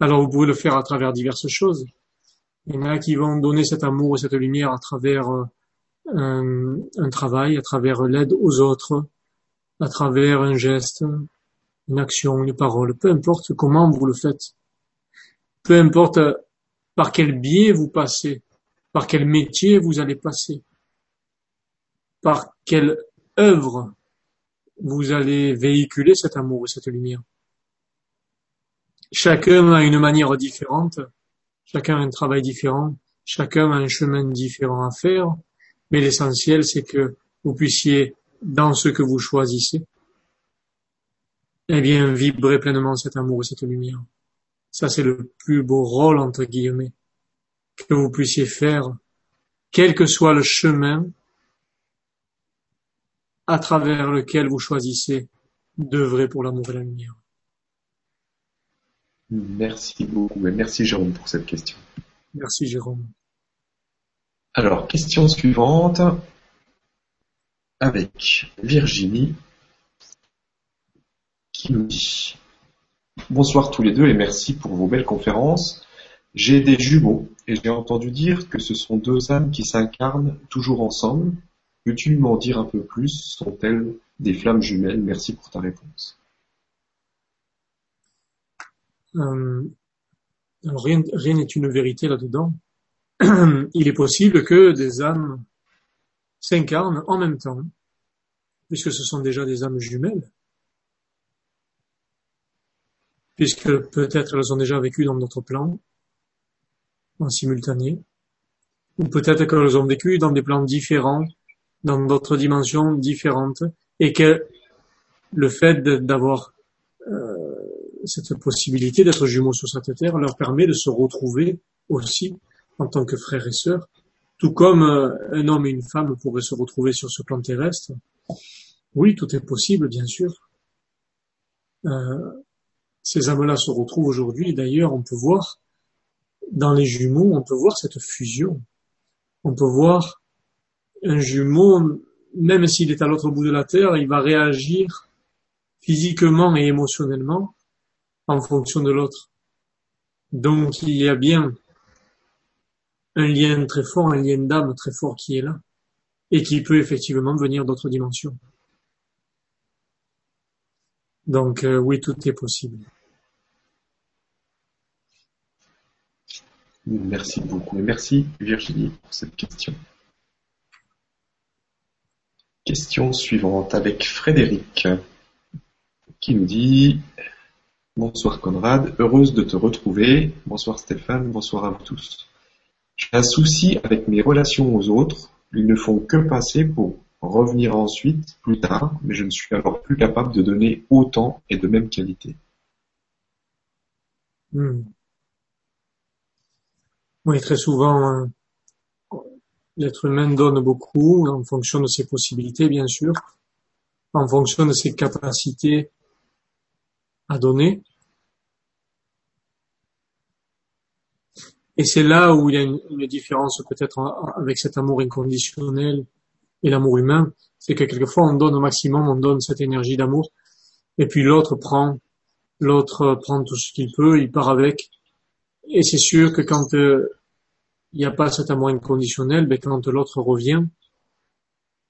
Alors vous pouvez le faire à travers diverses choses. Il y en a qui vont donner cet amour et cette lumière à travers euh, un, un travail, à travers l'aide aux autres, à travers un geste, une action, une parole, peu importe comment vous le faites. Peu importe par quel biais vous passez, par quel métier vous allez passer par quelle œuvre vous allez véhiculer cet amour et cette lumière. Chacun a une manière différente, chacun a un travail différent, chacun a un chemin différent à faire, mais l'essentiel c'est que vous puissiez, dans ce que vous choisissez, eh bien, vibrer pleinement cet amour et cette lumière. Ça, c'est le plus beau rôle, entre guillemets, que vous puissiez faire, quel que soit le chemin à travers lequel vous choisissez d'œuvrer pour l'amour et la lumière. Merci beaucoup et merci Jérôme pour cette question. Merci Jérôme. Alors, question suivante avec Virginie qui nous dit Bonsoir tous les deux et merci pour vos belles conférences. J'ai des jumeaux et j'ai entendu dire que ce sont deux âmes qui s'incarnent toujours ensemble Peux-tu m'en dire un peu plus? Sont-elles des flammes jumelles? Merci pour ta réponse. Euh, rien n'est une vérité là-dedans. Il est possible que des âmes s'incarnent en même temps, puisque ce sont déjà des âmes jumelles, puisque peut-être elles ont déjà vécu dans notre plan en simultané, ou peut-être qu'elles ont vécu dans des plans différents dans d'autres dimensions différentes et que le fait d'avoir euh, cette possibilité d'être jumeaux sur cette terre leur permet de se retrouver aussi en tant que frères et sœurs, tout comme euh, un homme et une femme pourraient se retrouver sur ce plan terrestre. Oui, tout est possible, bien sûr. Euh, ces âmes-là se retrouvent aujourd'hui. D'ailleurs, on peut voir dans les jumeaux, on peut voir cette fusion. On peut voir un jumeau, même s'il est à l'autre bout de la Terre, il va réagir physiquement et émotionnellement en fonction de l'autre. Donc il y a bien un lien très fort, un lien d'âme très fort qui est là et qui peut effectivement venir d'autres dimensions. Donc euh, oui, tout est possible. Merci beaucoup et merci Virginie pour cette question. Question suivante avec Frédéric qui nous dit Bonsoir Conrad, heureuse de te retrouver. Bonsoir Stéphane, bonsoir à vous tous. J'ai un souci avec mes relations aux autres. Ils ne font que passer pour revenir ensuite, plus tard, mais je ne suis alors plus capable de donner autant et de même qualité. Hmm. Oui, très souvent, hein, L'être humain donne beaucoup en fonction de ses possibilités, bien sûr, en fonction de ses capacités à donner. Et c'est là où il y a une, une différence peut-être avec cet amour inconditionnel et l'amour humain, c'est que quelquefois on donne au maximum, on donne cette énergie d'amour, et puis l'autre prend, l'autre prend tout ce qu'il peut, il part avec. Et c'est sûr que quand euh, il n'y a pas cet amour inconditionnel, ben quand l'autre revient,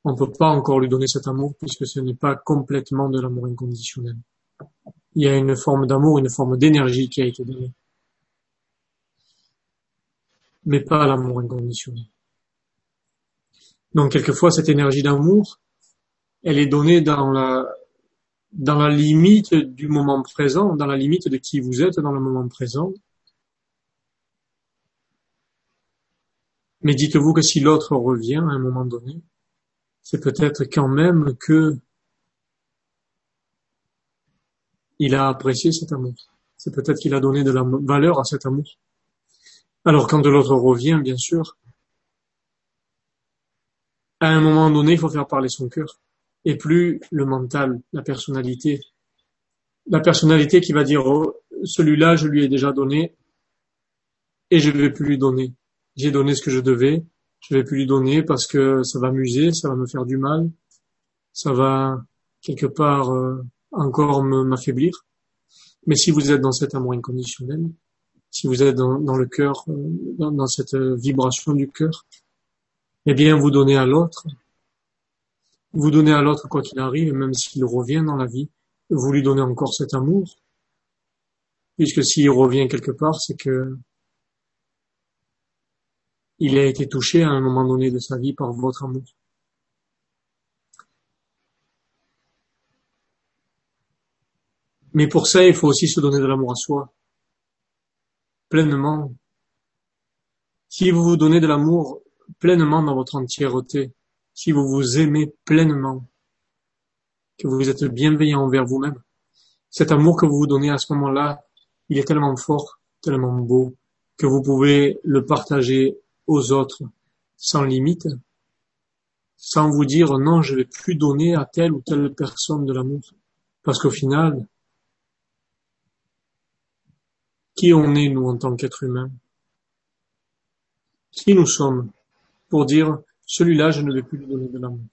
on ne peut pas encore lui donner cet amour puisque ce n'est pas complètement de l'amour inconditionnel. Il y a une forme d'amour, une forme d'énergie qui a été donnée. Mais pas l'amour inconditionnel. Donc quelquefois cette énergie d'amour, elle est donnée dans la dans la limite du moment présent, dans la limite de qui vous êtes dans le moment présent. Mais dites-vous que si l'autre revient à un moment donné, c'est peut-être quand même que il a apprécié cet amour. C'est peut-être qu'il a donné de la valeur à cet amour. Alors quand l'autre revient, bien sûr, à un moment donné, il faut faire parler son cœur. Et plus le mental, la personnalité. La personnalité qui va dire, oh, celui-là, je lui ai déjà donné, et je ne vais plus lui donner. J'ai donné ce que je devais, je vais plus lui donner parce que ça va m'user, ça va me faire du mal, ça va quelque part euh, encore m'affaiblir. Mais si vous êtes dans cet amour inconditionnel, si vous êtes dans, le cœur, euh, dans, cette vibration du cœur, eh bien, vous donnez à l'autre. Vous donnez à l'autre quoi qu'il arrive, même s'il revient dans la vie, vous lui donnez encore cet amour. Puisque s'il revient quelque part, c'est que il a été touché à un moment donné de sa vie par votre amour. Mais pour ça, il faut aussi se donner de l'amour à soi. Pleinement. Si vous vous donnez de l'amour pleinement dans votre entièreté, si vous vous aimez pleinement, que vous êtes bienveillant envers vous-même, cet amour que vous vous donnez à ce moment-là, il est tellement fort, tellement beau, que vous pouvez le partager aux autres sans limite, sans vous dire non, je vais plus donner à telle ou telle personne de l'amour. Parce qu'au final, qui on est, nous, en tant qu'être humain Qui nous sommes pour dire, celui-là, je ne vais plus lui donner de l'amour.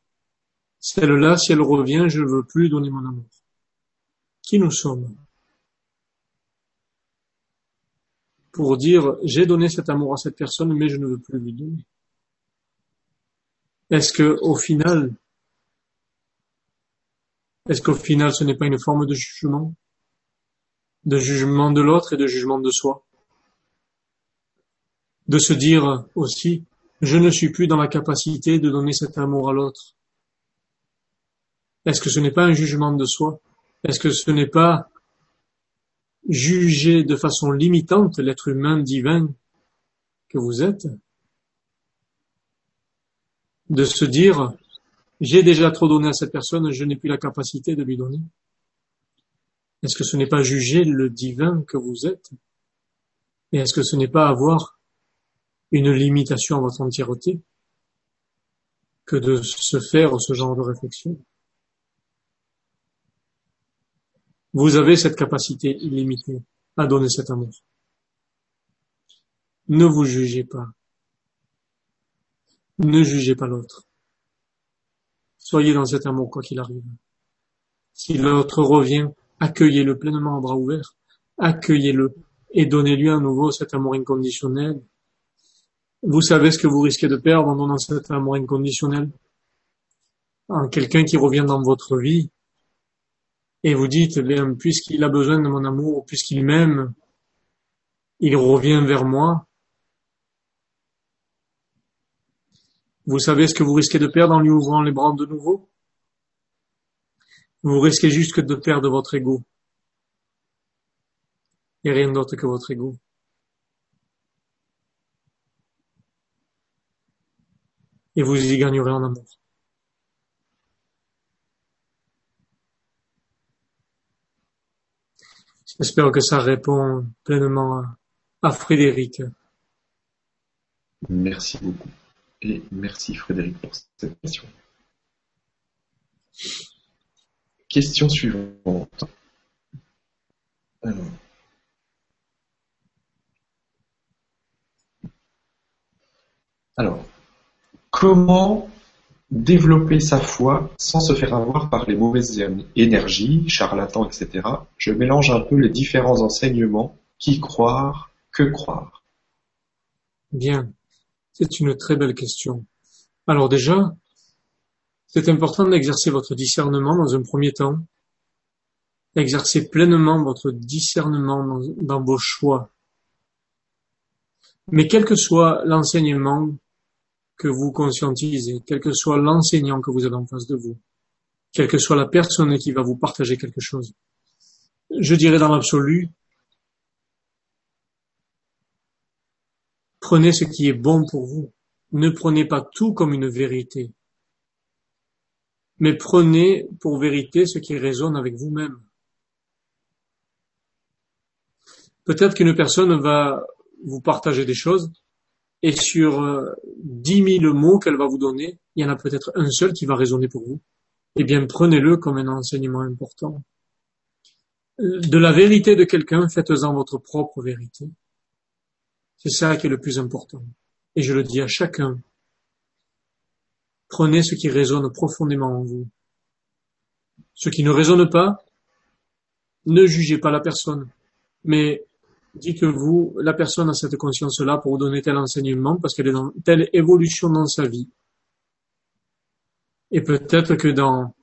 Celle-là, si elle revient, je ne veux plus donner mon amour. Qui nous sommes? Pour dire j'ai donné cet amour à cette personne, mais je ne veux plus lui donner. Est-ce que au final, est-ce qu'au final ce n'est pas une forme de jugement, de jugement de l'autre et de jugement de soi, de se dire aussi je ne suis plus dans la capacité de donner cet amour à l'autre. Est-ce que ce n'est pas un jugement de soi? Est-ce que ce n'est pas juger de façon limitante l'être humain divin que vous êtes, de se dire j'ai déjà trop donné à cette personne, je n'ai plus la capacité de lui donner. Est-ce que ce n'est pas juger le divin que vous êtes? Et est-ce que ce n'est pas avoir une limitation à votre entièreté que de se faire ce genre de réflexion? Vous avez cette capacité illimitée à donner cet amour. Ne vous jugez pas. Ne jugez pas l'autre. Soyez dans cet amour quoi qu'il arrive. Si l'autre revient, accueillez-le pleinement en bras ouverts. Accueillez-le et donnez-lui à nouveau cet amour inconditionnel. Vous savez ce que vous risquez de perdre en donnant cet amour inconditionnel? En quelqu'un qui revient dans votre vie, et vous dites, bien, puisqu'il a besoin de mon amour, puisqu'il m'aime, il revient vers moi. Vous savez ce que vous risquez de perdre en lui ouvrant les bras de nouveau? Vous risquez juste de perdre votre ego. Et rien d'autre que votre ego. Et vous y gagnerez en amour. J'espère que ça répond pleinement à, Frédéric. Merci beaucoup. Et merci Frédéric pour cette question. Question suivante. Alors. Comment développer sa foi sans se faire avoir par les mauvaises énergies, charlatans, etc. Je mélange un peu les différents enseignements. Qui croire, que croire Bien, c'est une très belle question. Alors déjà, c'est important d'exercer votre discernement dans un premier temps, d'exercer pleinement votre discernement dans, dans vos choix. Mais quel que soit l'enseignement que vous conscientisez, quel que soit l'enseignant que vous avez en face de vous, quelle que soit la personne qui va vous partager quelque chose. Je dirais dans l'absolu, prenez ce qui est bon pour vous. Ne prenez pas tout comme une vérité, mais prenez pour vérité ce qui résonne avec vous-même. Peut-être qu'une personne va vous partager des choses et sur euh, dix mille mots qu'elle va vous donner, il y en a peut-être un seul qui va résonner pour vous. Eh bien, prenez-le comme un enseignement important. Euh, de la vérité de quelqu'un, faites-en votre propre vérité. C'est ça qui est le plus important. Et je le dis à chacun. Prenez ce qui résonne profondément en vous. Ce qui ne résonne pas, ne jugez pas la personne, mais dites-vous, la personne a cette conscience-là pour vous donner tel enseignement parce qu'elle est dans telle évolution dans sa vie. Et peut-être que dans,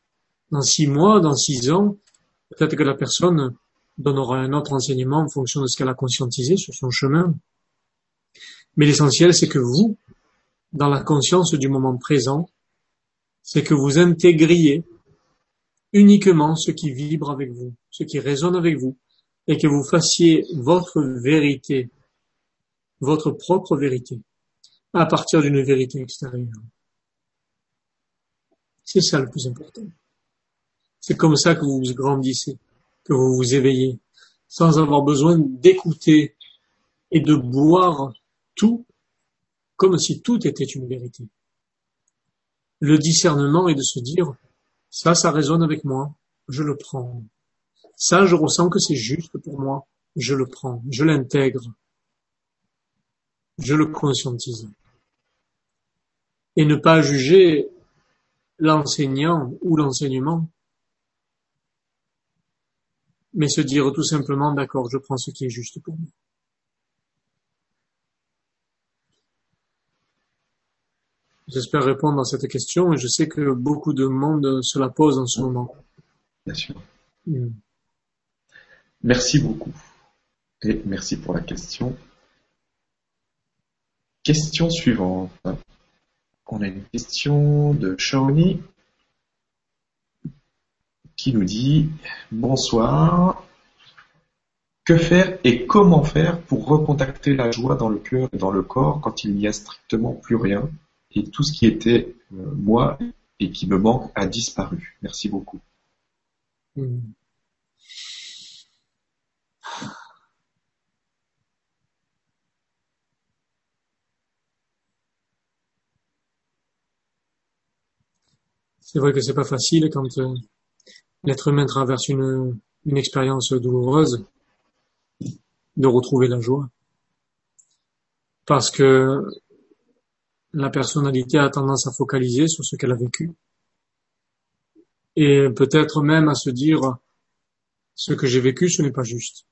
dans six mois, dans six ans, peut-être que la personne donnera un autre enseignement en fonction de ce qu'elle a conscientisé sur son chemin. Mais l'essentiel, c'est que vous, dans la conscience du moment présent, c'est que vous intégriez uniquement ce qui vibre avec vous, ce qui résonne avec vous, et que vous fassiez votre vérité, votre propre vérité, à partir d'une vérité extérieure. C'est ça le plus important. C'est comme ça que vous grandissez, que vous vous éveillez, sans avoir besoin d'écouter et de boire tout comme si tout était une vérité. Le discernement est de se dire, ça, ça résonne avec moi, je le prends. Ça, je ressens que c'est juste pour moi. Je le prends, je l'intègre, je le conscientise. Et ne pas juger l'enseignant ou l'enseignement, mais se dire tout simplement, d'accord, je prends ce qui est juste pour moi. J'espère répondre à cette question et je sais que beaucoup de monde se la pose en ce moment. Bien sûr. Mm. Merci beaucoup. Et merci pour la question. Question suivante. On a une question de Shawnee qui nous dit Bonsoir. Que faire et comment faire pour recontacter la joie dans le cœur et dans le corps quand il n'y a strictement plus rien et tout ce qui était euh, moi et qui me manque a disparu? Merci beaucoup. Mm. C'est vrai que c'est pas facile quand euh, l'être humain traverse une, une expérience douloureuse de retrouver la joie. Parce que la personnalité a tendance à focaliser sur ce qu'elle a vécu. Et peut-être même à se dire, ce que j'ai vécu, ce n'est pas juste.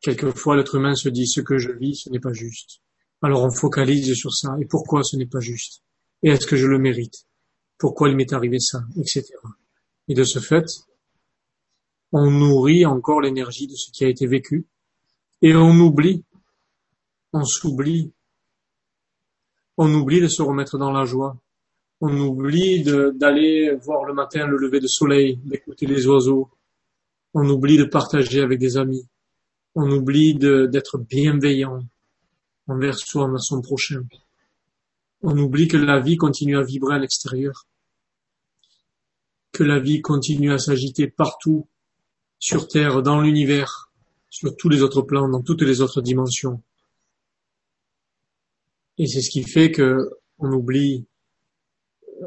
Quelquefois, l'être humain se dit, ce que je vis, ce n'est pas juste. Alors on focalise sur ça. Et pourquoi ce n'est pas juste? Et est-ce que je le mérite? Pourquoi il m'est arrivé ça Etc. Et de ce fait, on nourrit encore l'énergie de ce qui a été vécu. Et on oublie, on s'oublie, on oublie de se remettre dans la joie, on oublie d'aller voir le matin le lever de soleil, d'écouter les oiseaux, on oublie de partager avec des amis, on oublie d'être bienveillant envers soi, envers son prochain. On oublie que la vie continue à vibrer à l'extérieur, que la vie continue à s'agiter partout, sur Terre, dans l'univers, sur tous les autres plans, dans toutes les autres dimensions. Et c'est ce qui fait que on oublie euh,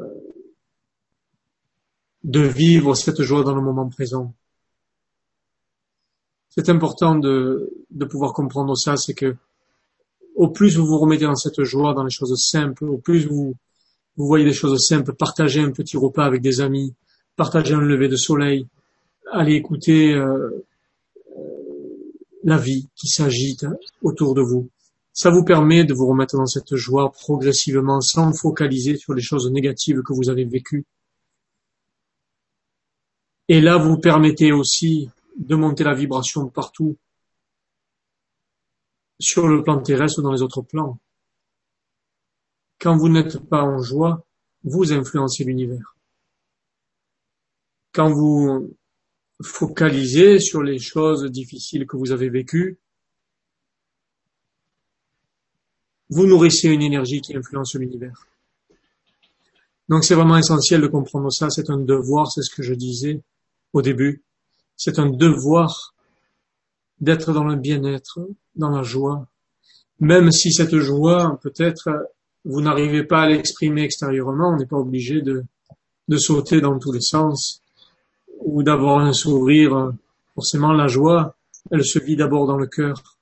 de vivre cette joie dans le moment présent. C'est important de, de pouvoir comprendre ça, c'est que au plus vous vous remettez dans cette joie, dans les choses simples, au plus vous, vous voyez des choses simples, partagez un petit repas avec des amis, partagez un lever de soleil, allez écouter euh, la vie qui s'agite autour de vous. Ça vous permet de vous remettre dans cette joie progressivement sans focaliser sur les choses négatives que vous avez vécues. Et là, vous permettez aussi de monter la vibration partout, sur le plan terrestre ou dans les autres plans. Quand vous n'êtes pas en joie, vous influencez l'univers. Quand vous focalisez sur les choses difficiles que vous avez vécues, vous nourrissez une énergie qui influence l'univers. Donc c'est vraiment essentiel de comprendre ça, c'est un devoir, c'est ce que je disais au début, c'est un devoir d'être dans le bien-être, dans la joie, même si cette joie, peut-être, vous n'arrivez pas à l'exprimer extérieurement, on n'est pas obligé de, de sauter dans tous les sens ou d'avoir un sourire. Forcément, la joie, elle se vit d'abord dans le cœur,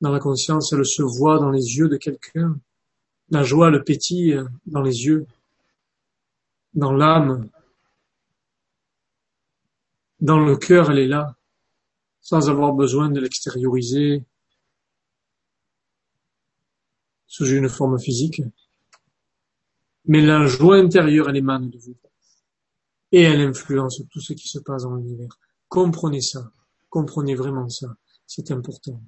dans la conscience, elle se voit dans les yeux de quelqu'un. La joie, le pétille dans les yeux, dans l'âme, dans le cœur, elle est là, sans avoir besoin de l'extérioriser sous une forme physique. Mais la joie intérieure, elle émane de vous. Et elle influence tout ce qui se passe dans l'univers. Comprenez ça. Comprenez vraiment ça. C'est important.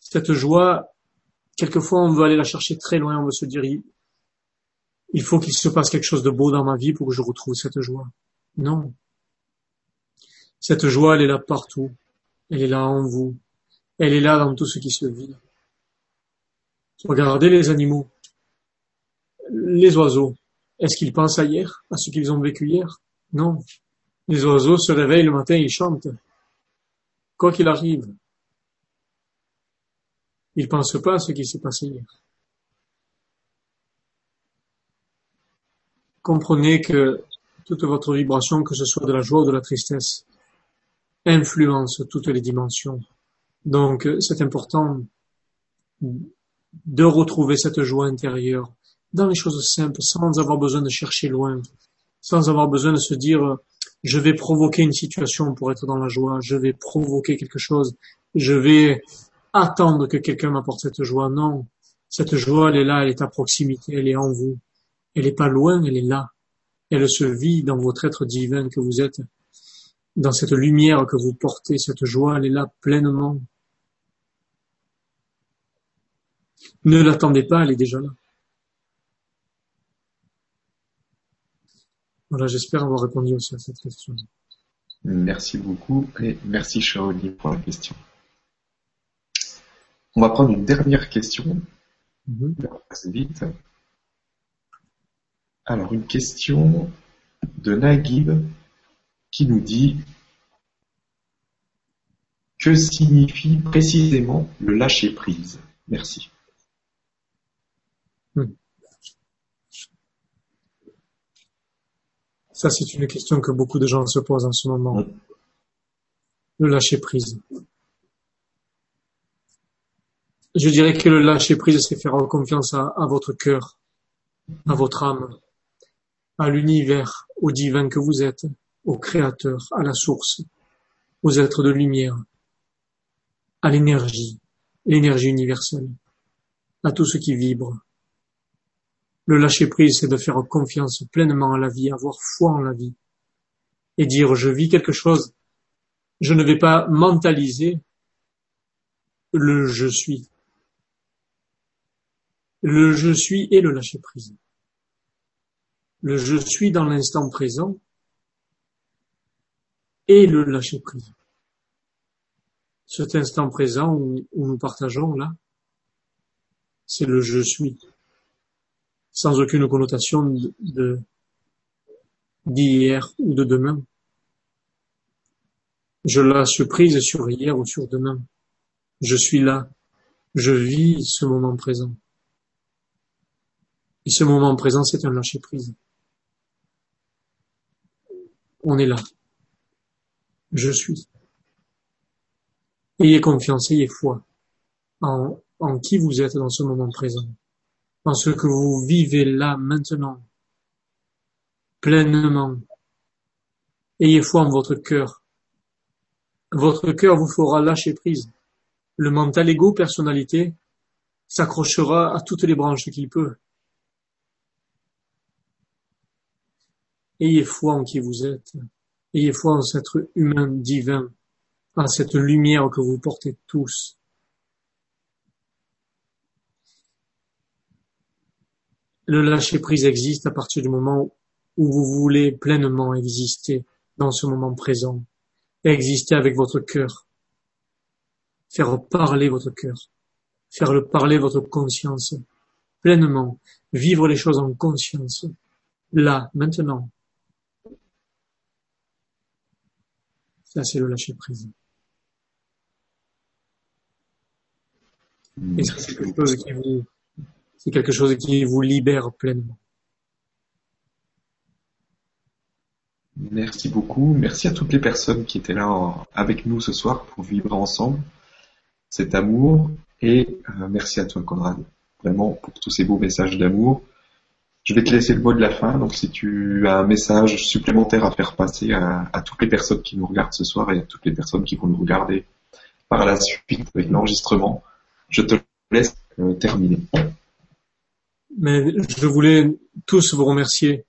Cette joie, quelquefois, on veut aller la chercher très loin. On veut se dire, il faut qu'il se passe quelque chose de beau dans ma vie pour que je retrouve cette joie. Non. Cette joie, elle est là partout. Elle est là en vous. Elle est là dans tout ce qui se vit. Regardez les animaux. Les oiseaux. Est-ce qu'ils pensent à hier, à ce qu'ils ont vécu hier? Non. Les oiseaux se réveillent le matin, ils chantent. Quoi qu'il arrive. Ils ne pensent pas à ce qui s'est passé hier. Comprenez que toute votre vibration, que ce soit de la joie ou de la tristesse, influence toutes les dimensions. Donc, c'est important de retrouver cette joie intérieure dans les choses simples, sans avoir besoin de chercher loin, sans avoir besoin de se dire je vais provoquer une situation pour être dans la joie, je vais provoquer quelque chose, je vais attendre que quelqu'un m'apporte cette joie. Non, cette joie, elle est là, elle est à proximité, elle est en vous. Elle n'est pas loin, elle est là. Elle se vit dans votre être divin que vous êtes dans cette lumière que vous portez, cette joie, elle est là pleinement. Ne l'attendez pas, elle est déjà là. Voilà, j'espère avoir répondu aussi à cette question. Merci beaucoup et merci Shaoli pour la question. On va prendre une dernière question. Mm vite. Alors, une question de Naguib qui nous dit que signifie précisément le lâcher prise Merci. Hmm. Ça, c'est une question que beaucoup de gens se posent en ce moment. Hmm. Le lâcher prise. Je dirais que le lâcher prise, c'est faire confiance à votre cœur, à votre âme, à l'univers, au divin que vous êtes, au Créateur, à la source, aux êtres de lumière, à l'énergie, l'énergie universelle, à tout ce qui vibre. Le lâcher prise, c'est de faire confiance pleinement à la vie, avoir foi en la vie, et dire je vis quelque chose, je ne vais pas mentaliser le je suis. Le je suis et le lâcher prise. Le je suis dans l'instant présent et le lâcher prise. Cet instant présent où, nous partageons là, c'est le je suis, sans aucune connotation de d'hier ou de demain. Je lâche prise sur hier ou sur demain. Je suis là. Je vis ce moment présent. Et ce moment présent, c'est un lâcher prise. On est là je suis. Ayez confiance, ayez foi en en qui vous êtes dans ce moment présent, dans ce que vous vivez là maintenant, pleinement. Ayez foi en votre cœur. Votre cœur vous fera lâcher prise. Le mental égo personnalité s'accrochera à toutes les branches qu'il peut. Ayez foi en qui vous êtes. Ayez foi en cet être humain divin, en cette lumière que vous portez tous. Le lâcher-prise existe à partir du moment où vous voulez pleinement exister dans ce moment présent, exister avec votre cœur, faire parler votre cœur, faire le parler votre conscience, pleinement, vivre les choses en conscience, là, maintenant, Ça, c'est le lâcher prise. Et ça, c'est quelque chose qui vous, c'est quelque chose qui vous libère pleinement. Merci beaucoup. Merci à toutes les personnes qui étaient là avec nous ce soir pour vivre ensemble cet amour. Et euh, merci à toi, Conrad, vraiment pour tous ces beaux messages d'amour. Je vais te laisser le mot de la fin. Donc, si tu as un message supplémentaire à faire passer à, toutes les personnes qui nous regardent ce soir et à toutes les personnes qui vont nous regarder par la suite avec l'enregistrement, je te laisse euh, terminer. Mais je voulais tous vous remercier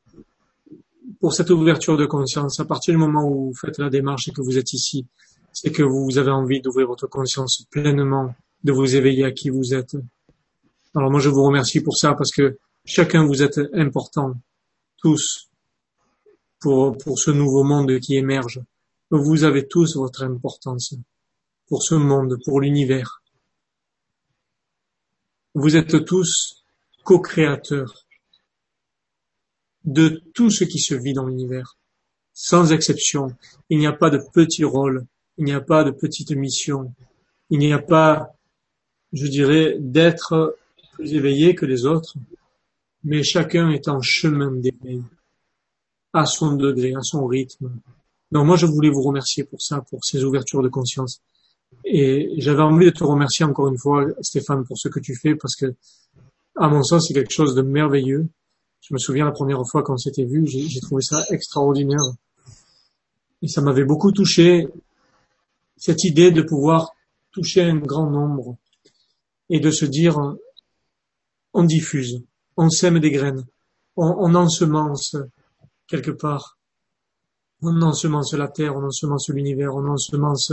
pour cette ouverture de conscience. À partir du moment où vous faites la démarche et que vous êtes ici, c'est que vous avez envie d'ouvrir votre conscience pleinement, de vous éveiller à qui vous êtes. Alors moi, je vous remercie pour ça parce que Chacun vous êtes important, tous, pour, pour ce nouveau monde qui émerge. Vous avez tous votre importance pour ce monde, pour l'univers. Vous êtes tous co-créateurs de tout ce qui se vit dans l'univers. Sans exception, il n'y a pas de petit rôle, il n'y a pas de petite mission, il n'y a pas, je dirais, d'être plus éveillé que les autres mais chacun est en chemin d'éveil, à son degré, à son rythme. Donc moi, je voulais vous remercier pour ça, pour ces ouvertures de conscience. Et j'avais envie de te remercier encore une fois, Stéphane, pour ce que tu fais, parce que, à mon sens, c'est quelque chose de merveilleux. Je me souviens la première fois qu'on s'était vu, j'ai trouvé ça extraordinaire. Et ça m'avait beaucoup touché, cette idée de pouvoir toucher un grand nombre et de se dire, on diffuse on sème des graines, on, ensemence quelque part, on ensemence la terre, on ensemence l'univers, on ensemence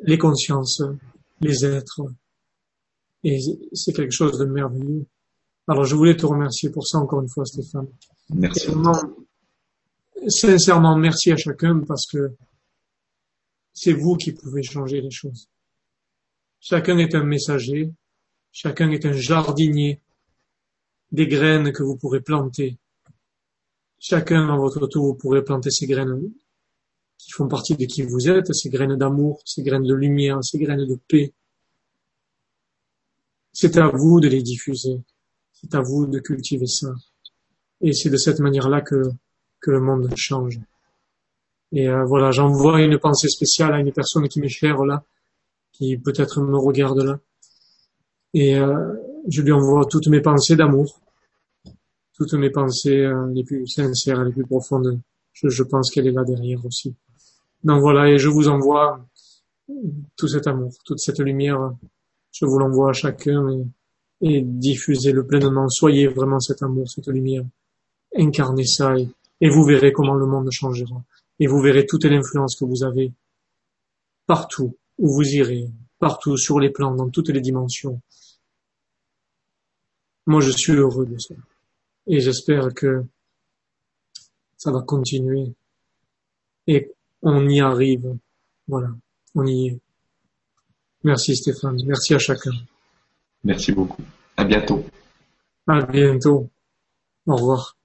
les consciences, les êtres. Et c'est quelque chose de merveilleux. Alors je voulais te remercier pour ça encore une fois, Stéphane. Merci. sincèrement, merci à chacun parce que c'est vous qui pouvez changer les choses. Chacun est un messager, chacun est un jardinier des graines que vous pourrez planter. Chacun à votre tour, vous pourrez planter ces graines qui font partie de qui vous êtes, ces graines d'amour, ces graines de lumière, ces graines de paix. C'est à vous de les diffuser. C'est à vous de cultiver ça. Et c'est de cette manière-là que, que le monde change. Et euh, voilà, j'envoie une pensée spéciale à une personne qui m'est chère là, qui peut-être me regarde là. Et euh, je lui envoie toutes mes pensées d'amour, toutes mes pensées euh, les plus sincères, les plus profondes. Je, pense qu'elle est là derrière aussi. Donc voilà, et je vous envoie tout cet amour, toute cette lumière. Je vous l'envoie à chacun et, et diffusez-le pleinement. Soyez vraiment cet amour, cette lumière. Incarnez ça et, et vous verrez comment le monde changera. Et vous verrez toute l'influence que vous avez partout où vous irez, partout sur les plans, dans toutes les dimensions. Moi, je suis heureux de ça. Et j'espère que ça va continuer. Et on y arrive. Voilà. On y est. Merci Stéphane. Merci à chacun. Merci beaucoup. À bientôt. À bientôt. Au revoir.